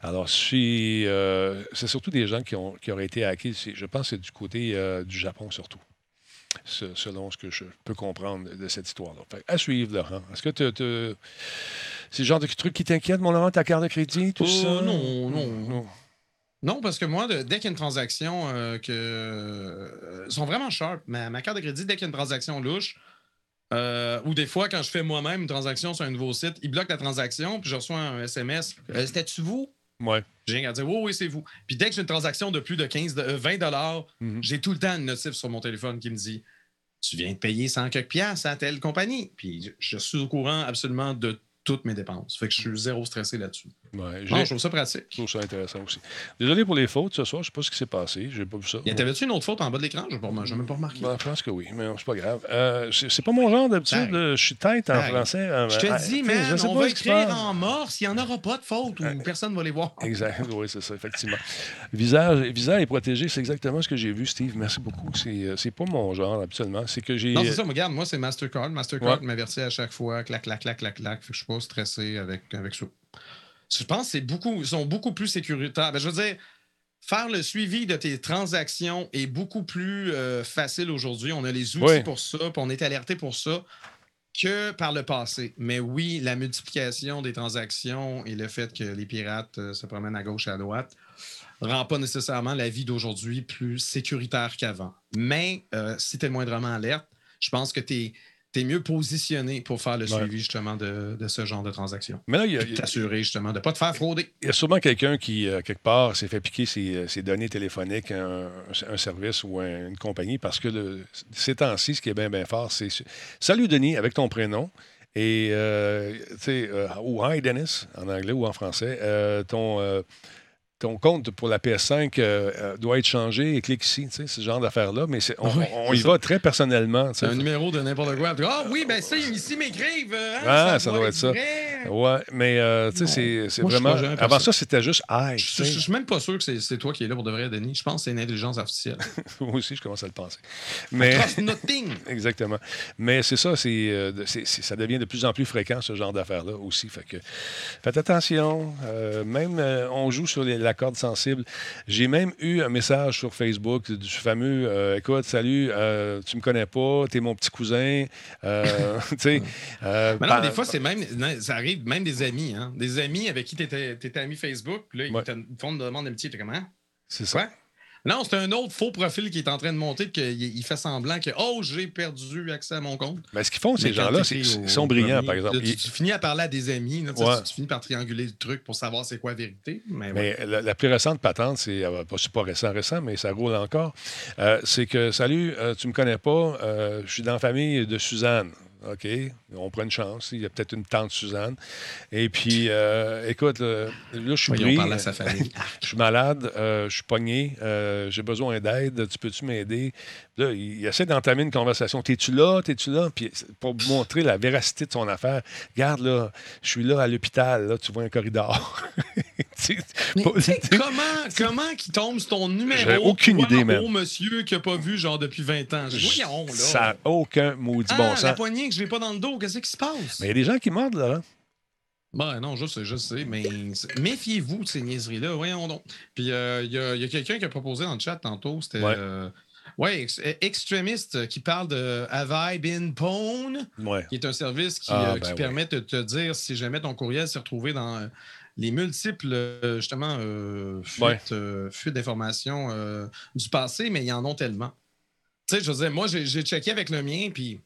Speaker 2: Alors, euh, c'est surtout des gens qui, ont, qui auraient été hackés. Je pense que c'est du côté euh, du Japon surtout, selon ce que je peux comprendre de cette histoire-là. À suivre, Laurent. Est-ce que te- c'est le genre de truc qui t'inquiète, mon Laurent, ta carte de crédit, tout
Speaker 3: Oh,
Speaker 2: ça?
Speaker 3: non, non, non. Non, parce que moi, dès qu'il y a une transaction euh, que. euh, sont vraiment sharp. Ma, ma carte de crédit, dès qu'il y a une transaction louche, euh, ou des fois, quand je fais moi-même une transaction sur un nouveau site, ils bloquent la transaction, puis je reçois un SMS. Euh, C'était-tu vous?
Speaker 2: Ouais.
Speaker 3: J'ai rien à dire, oui, oui, c'est vous. Puis dès que j'ai une transaction de plus de 15, de, euh, 20 dollars,
Speaker 2: Mhm.
Speaker 3: j'ai tout le temps une notif sur mon téléphone qui me dit Tu viens de payer 100 quelques piastres à telle compagnie. Puis je, je suis au courant absolument de toutes mes dépenses. Fait que je suis zéro stressé là-dessus.
Speaker 2: Ouais,
Speaker 3: Non,
Speaker 2: j'ai-
Speaker 3: je trouve ça pratique.
Speaker 2: je trouve ça intéressant aussi. Désolé pour les fautes ce soir, je ne sais pas ce qui s'est passé, j'ai pas vu ça.
Speaker 3: T'avais-tu une autre faute en bas de l'écran? Je n'ai même pas remarqué.
Speaker 2: Ben, je pense que oui, mais c'est pas grave. Euh, c'est pas mon genre d'habitude. Je suis tête en français. euh,
Speaker 3: Je te
Speaker 2: ah,
Speaker 3: dis,
Speaker 2: sais
Speaker 3: on va écrire en morse, il n'y en aura pas de faute ou personne ne va les voir.
Speaker 2: Exact, oui, c'est ça, effectivement. Visage, visage est protégé, c'est exactement ce que j'ai vu, Steve. Merci beaucoup. C'est euh, pas mon genre, absolument. C'est que j'ai.
Speaker 3: Non, c'est ça, mais regarde, moi, c'est Mastercard. Mastercard
Speaker 2: Ouais.
Speaker 3: m'avertit à chaque fois, clac, clac, clac, clac, clac. Fait que je suis pas stressé avec, avec ça. Je pense que c'est beaucoup, sont beaucoup plus sécuritaires? Ben, je veux dire, faire le suivi de tes transactions est beaucoup plus euh, facile aujourd'hui. On a les outils
Speaker 2: Oui.
Speaker 3: pour ça, puis on est alerté pour ça que par le passé. Mais oui, la multiplication des transactions et le fait que les pirates euh, se promènent à gauche et à droite rend pas nécessairement la vie d'aujourd'hui plus sécuritaire qu'avant. Mais euh, si tu es moindrement alerte, je pense que tu es, mieux positionné pour faire le
Speaker 2: Ouais.
Speaker 3: suivi justement de, de ce genre de transactions.
Speaker 2: Mais là, il y a,
Speaker 3: T'assurer justement de ne pas te faire frauder.
Speaker 2: il y a sûrement quelqu'un qui, euh, quelque part, s'est fait piquer ses, ses données téléphoniques à un, un service ou un- une compagnie parce que le- ces temps-ci, ce qui est bien, bien fort, c'est Salut Denis avec ton prénom. Et, euh, tu sais, euh, ou Hi Dennis en anglais ou en français, euh, ton, euh, ton compte pour la PS5 euh, euh, doit être changé et clique ici, tu sais, ce genre d'affaires-là. Mais on,
Speaker 3: Oui,
Speaker 2: on
Speaker 3: c'est
Speaker 2: y
Speaker 3: ça.
Speaker 2: va très personnellement. tu sais.
Speaker 3: Un numéro de n'importe quoi. Ah oui, ben ça, ici m'écrivent. hein,
Speaker 2: Ah, ça doit être ça.
Speaker 3: vrai.
Speaker 2: Ouais, mais euh, tu sais, c'est- vraiment. Avant
Speaker 3: ça.
Speaker 2: c'était juste Hi.
Speaker 3: Je suis même pas sûr que c'est toi qui es là pour de vrai, Denis. Je pense que c'est une intelligence artificielle.
Speaker 2: Moi aussi, je commence à le penser. Mais.
Speaker 3: Nothing.
Speaker 2: Exactement. Mais c'est ça, c'est, ça devient de plus en plus fréquent, ce genre d'affaires-là aussi. Fait que faites attention. Euh, même, on joue sur les- la corde sensible. J'ai même eu un message sur Facebook du fameux euh, Écoute, salut, euh, tu me connais pas, t'es mon petit cousin. Euh, tu sais. euh,
Speaker 3: Mais non,
Speaker 2: par-
Speaker 3: des fois, c'est même. non, Ça arrive même des amis, hein. Des amis avec qui tu étais, ami Facebook, puis là, ils
Speaker 2: Ouais.
Speaker 3: te font une demande d'amitié. T'es comment?
Speaker 2: C'est ça.
Speaker 3: Non, c'est un autre faux profil qui est en train de monter, qu'il il fait semblant que, oh, j'ai perdu accès à mon compte.
Speaker 2: Mais ce qu'ils font, ces gens-là, c'est-
Speaker 3: au
Speaker 2: ils sont brillants,
Speaker 3: premier,
Speaker 2: par exemple.
Speaker 3: tu, tu finis à parler à des amis, là,
Speaker 2: Ouais.
Speaker 3: tu, tu finis par trianguler le truc pour savoir c'est quoi la vérité. Mais, ouais.
Speaker 2: La, la plus récente patente, c'est euh, pas, c'est pas récent, récent, mais ça roule encore. Euh, c'est que, salut, euh, tu me connais pas, euh, je suis dans la famille de Suzanne. OK, on prend une chance. Il y a peut-être une tante Suzanne. Et puis, euh, écoute, euh, là, je suis pris.
Speaker 3: parler à sa famille.
Speaker 2: Je suis malade, euh, je suis pogné, euh, j'ai besoin d'aide, tu peux-tu m'aider? Là, il, essaie d'entamer une conversation. T'es-tu là? T'es-tu là? Puis pour montrer la véracité de son affaire, regarde là, je suis là à l'hôpital, là, tu vois un corridor.
Speaker 3: Mais
Speaker 2: pas-
Speaker 3: comment, comment qu'il tombe sur ton numéro?
Speaker 2: J'ai aucune
Speaker 3: toi,
Speaker 2: idée,
Speaker 3: beau monsieur qui n'a pas vu genre depuis 20 ans? Voyons, là.
Speaker 2: Ça n'a aucun maudit
Speaker 3: Ah,
Speaker 2: bon
Speaker 3: la
Speaker 2: sens.
Speaker 3: poignée je n'ai pas dans le dos, qu'est-ce qui se passe?
Speaker 2: Mais il y a des gens qui mordent, Laurent.
Speaker 3: Ben non, je sais, je sais, mais méfiez-vous de ces niaiseries-là, voyons donc. Puis euh, il y a, y a quelqu'un qui a proposé dans le chat tantôt, c'était...
Speaker 2: Ouais.
Speaker 3: euh, ouais, ex- extrémiste qui parle de Have I been pwned?
Speaker 2: Ouais.
Speaker 3: qui est un service qui,
Speaker 2: Ah,
Speaker 3: euh,
Speaker 2: ben
Speaker 3: qui permet de te dire si jamais ton courriel s'est retrouvé dans euh, les multiples, euh, justement, euh, fuites, euh, d'informations euh, du passé, mais il y en ont tellement. Tu sais, je veux dire, moi, j'ai j'ai checké avec le mien, puis,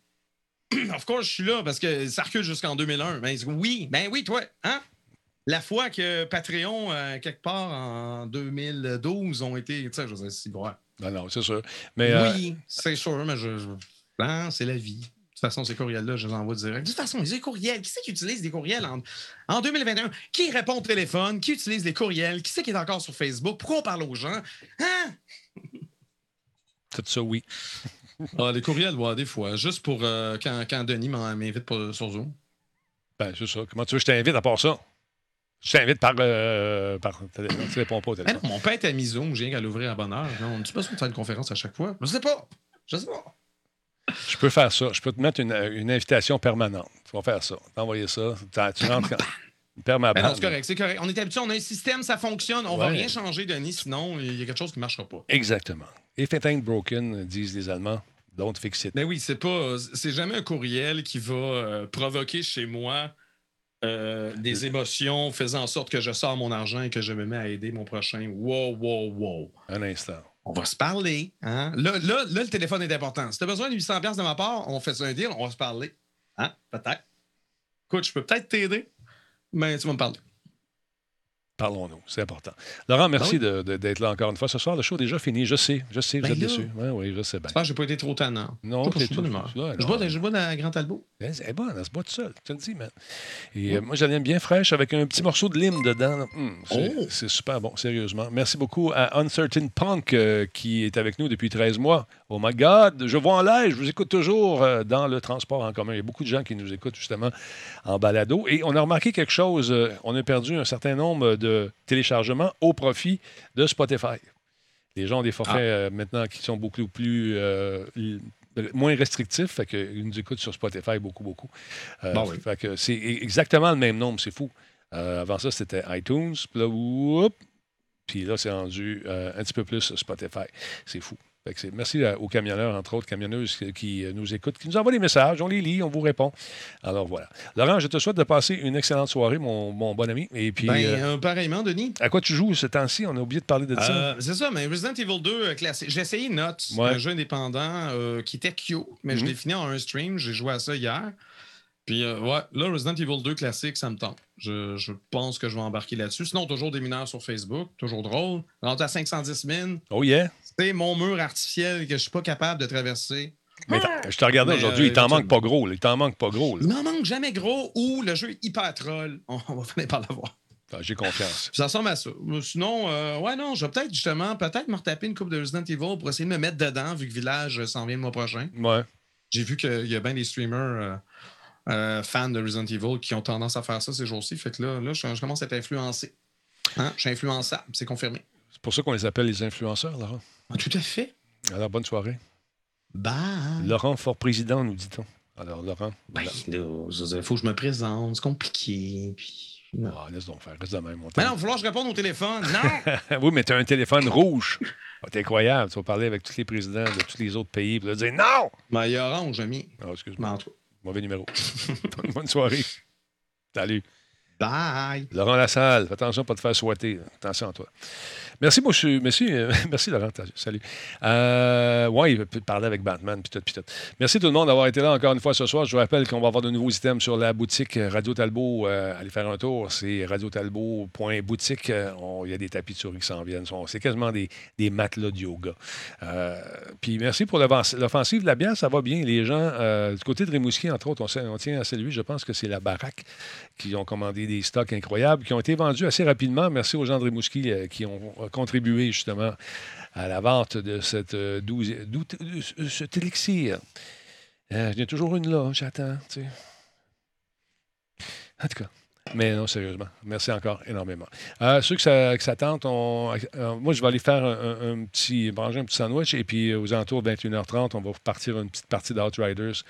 Speaker 3: of course, je suis là parce que ça recule jusqu'en 2001. Ben, oui, ben oui, toi, hein? La fois que Patreon, euh, quelque part en 2012, ont été, tu sais, je dire, c'est vrai.
Speaker 2: Non, non, c'est sûr. Mais euh,
Speaker 3: Oui, c'est sûr, mais je, je- hein, c'est la vie. De toute façon, ces courriels-là, je les envoie direct. De toute façon, les courriels, qui c'est qui utilise des courriels en, en 2021? Qui répond au téléphone? Qui utilise les courriels? Qui c'est qui est encore sur Facebook? Pourquoi on parle aux gens? Hein?
Speaker 2: tout ça, oui.
Speaker 3: Ah, les courriels, ouais, des fois. Juste pour euh, quand, quand Denis m'invite pour- sur Zoom.
Speaker 2: Ben, c'est ça. Comment tu veux que je t'invite à part ça? Je t'invite par. euh, par téléphone. Tu réponds pas au
Speaker 3: Ben
Speaker 2: téléphone.
Speaker 3: non, mon père est à Zoom, j'ai qu'à l'ouvrir à bonne heure. Non, on n'a pas faire une conférence à chaque fois? Je sais pas. Je sais pas.
Speaker 2: Je peux faire ça. Je peux te mettre une, une invitation permanente. Tu vas faire ça. T'envoyer ça. Tu rentres quand.
Speaker 3: Ben non, c'est correct, c'est correct. On est habitué, on a un système, ça fonctionne. On va
Speaker 2: Ouais.
Speaker 3: rien changer, Denis, sinon il y a quelque chose qui ne marchera pas.
Speaker 2: Exactement. If it ain't broken, disent les Allemands, don't fix it.
Speaker 3: Mais oui, c'est pas. C'est jamais un courriel qui va euh, provoquer chez moi euh, des émotions faisant en sorte que je sors mon argent et que je me mets à aider mon prochain. Wow, wow, wow.
Speaker 2: Un instant.
Speaker 3: On va se parler. Hein? Là, là, là, le téléphone est important. Si tu as besoin de 800$ piastres de ma part, on fait ça un deal, on va se parler. Hein? Peut-être. Écoute, je peux peut-être t'aider, mais tu vas me parler.
Speaker 2: Parlons-nous, c'est important. Laurent, merci de- d'être là encore une fois. Ce soir, le show est déjà fini. Je sais, je sais, vous
Speaker 3: Ben
Speaker 2: êtes
Speaker 3: là.
Speaker 2: déçus. Oui, oui, je sais bien.
Speaker 3: J'espère que j'ai pas été trop tannant?
Speaker 2: Non,
Speaker 3: Je sais pas, je suis Je bois je bois de la Grand Talbot.
Speaker 2: Elle est bonne, elle se boit toute seule, je te le dis, man. Et euh, moi, je l'aime bien fraîche avec un petit morceau de lime dedans. c'est,
Speaker 3: Oh!
Speaker 2: c'est super bon, sérieusement. Merci beaucoup à Uncertain Punk euh, qui est avec nous depuis 13 mois. Oh my God, je vois en live, je vous écoute toujours euh, dans le transport en commun. Il y a beaucoup de gens qui nous écoutent justement en balado. Et on a remarqué quelque chose, euh, on a perdu un certain nombre de téléchargements au profit de Spotify. Les gens ont des forfaits
Speaker 3: Ah.
Speaker 2: euh, maintenant qui sont beaucoup plus euh, moins restrictifs, fait qu'ils nous écoutent sur Spotify beaucoup, beaucoup. Euh,
Speaker 3: Bon, oui.
Speaker 2: fait que c'est exactement le même nombre, c'est fou. Avant ça, c'était iTunes, puis là, whoop, puis là, c'est rendu un petit peu plus Spotify. C'est fou. Que merci à- aux camionneurs, entre autres, camionneuses qui, qui, euh, nous écoutent, qui nous envoient des messages, on les lit, on vous répond. Alors voilà. Laurent, je te souhaite de passer une excellente soirée, mon, mon bon ami. Et puis,
Speaker 3: Ben,
Speaker 2: euh,
Speaker 3: euh, pareillement, Denis.
Speaker 2: à quoi tu joues ce temps-ci? On a oublié de parler de ça.
Speaker 3: Euh, c'est ça, mais Resident Evil 2 euh, classique. J'ai essayé
Speaker 2: Ouais.
Speaker 3: un jeu indépendant euh, qui était cute, mais je
Speaker 2: Mhm.
Speaker 3: l'ai fini en un stream. J'ai joué à ça hier. Puis, euh, ouais, là, Resident Evil 2 classique, ça me tente. Je, je pense que je vais embarquer là-dessus. Sinon, toujours des mineurs sur Facebook, toujours drôle. Rendu à 510 000.
Speaker 2: Oh yeah!
Speaker 3: C'est mon mur artificiel que je suis pas capable de traverser.
Speaker 2: Mais t'as- je te regardais aujourd'hui,
Speaker 3: euh,
Speaker 2: il t'en manque pas gros. là. Il t'en manque pas gros. là.
Speaker 3: Il m'en manque jamais gros ou le jeu est hyper troll. On, va finir par l'avoir.
Speaker 2: Ah, J'ai confiance.
Speaker 3: Ça ressemble à ça. Sinon, euh, ouais, non, je vais peut-être justement, peut-être me retaper une coupe de Resident Evil pour essayer de me mettre dedans, vu que Village euh, s'en vient le mois prochain.
Speaker 2: Ouais.
Speaker 3: J'ai vu qu'il y a bien des streamers euh, euh, fans de Resident Evil qui ont tendance à faire ça ces jours-ci. Fait que là, là je, je commence à être influencé. Hein? Je suis influençable, c'est confirmé.
Speaker 2: C'est pour ça qu'on les appelle les influenceurs, Laurent.
Speaker 3: Ah, tout à fait.
Speaker 2: Alors, bonne soirée.
Speaker 3: Bye.
Speaker 2: Laurent, fort président, nous dit-on. Alors, Laurent.
Speaker 3: Ben, dire, faut que je me présente, c'est compliqué. Puis... non.
Speaker 2: Ah, laisse donc faire. Reste de même.
Speaker 3: Mais non, il va falloir que je réponde au téléphone. Non!
Speaker 2: oui, mais tu as un téléphone rouge. Ah, T'es incroyable. Tu vas parler avec tous les présidents de tous les autres pays. Puis là, dire non!
Speaker 3: ben, il y a orange, ami.
Speaker 2: Ah, excuse-moi.
Speaker 3: Mais en tout
Speaker 2: Mauvais numéro. bonne, bonne soirée. Salut.
Speaker 3: Bye.
Speaker 2: Laurent Lassalle, fais attention pas te faire souhaiter. Attention à toi. Merci, monsieur. Merci, euh, merci Laurent. Salut. Euh, ouais, il peut parler avec Batman, puis tout, puis tout. Merci tout le monde d'avoir été là encore une fois ce soir. Je vous rappelle qu'on va avoir de nouveaux items sur la boutique Radio Talbot. Euh, allez faire un tour. C'est radiotalbot.boutique. Euh, Il y a des tapis de souris qui s'en viennent. C'est quasiment des, des matelas de yoga. Puis merci pour l'offensive la bière. Ça va bien. Les gens, du côté de Rimouski, entre autres, on tient à saluer, je pense que c'est la baraque qui ont commandé des stocks incroyables, qui ont été vendus assez rapidement. Merci aux gens de Rimouski euh, qui ont contribué justement à la vente de cette euh, douze- de cet élixir. Euh, Il y a toujours une là, j'attends. tu sais. En tout cas, Mais non, sérieusement. Merci encore énormément. Euh, ceux que ça, tente, euh, moi, je vais aller faire un petit, manger un petit sandwich et puis euh, aux alentours de 21h30, on va partir une petite partie d'Outriders.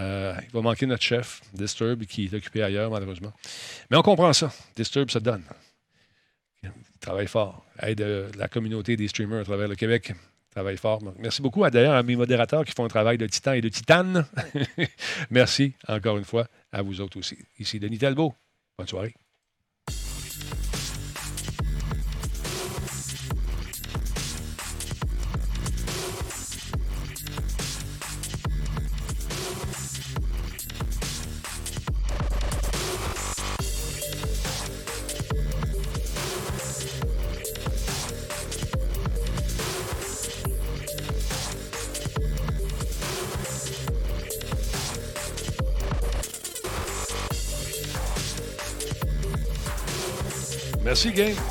Speaker 2: Euh, il va manquer notre chef, Disturb, qui est occupé ailleurs, malheureusement. Mais on comprend ça. Disturb se donne. Il travaille fort. Aide euh, la communauté des streamers à travers le Québec. Travaille fort. Merci beaucoup à, d'ailleurs à mes modérateurs qui font un travail de titan et de titane. Merci encore une fois à vous autres aussi. Ici Denis Talbot. Bonne soirée. Merci, gang.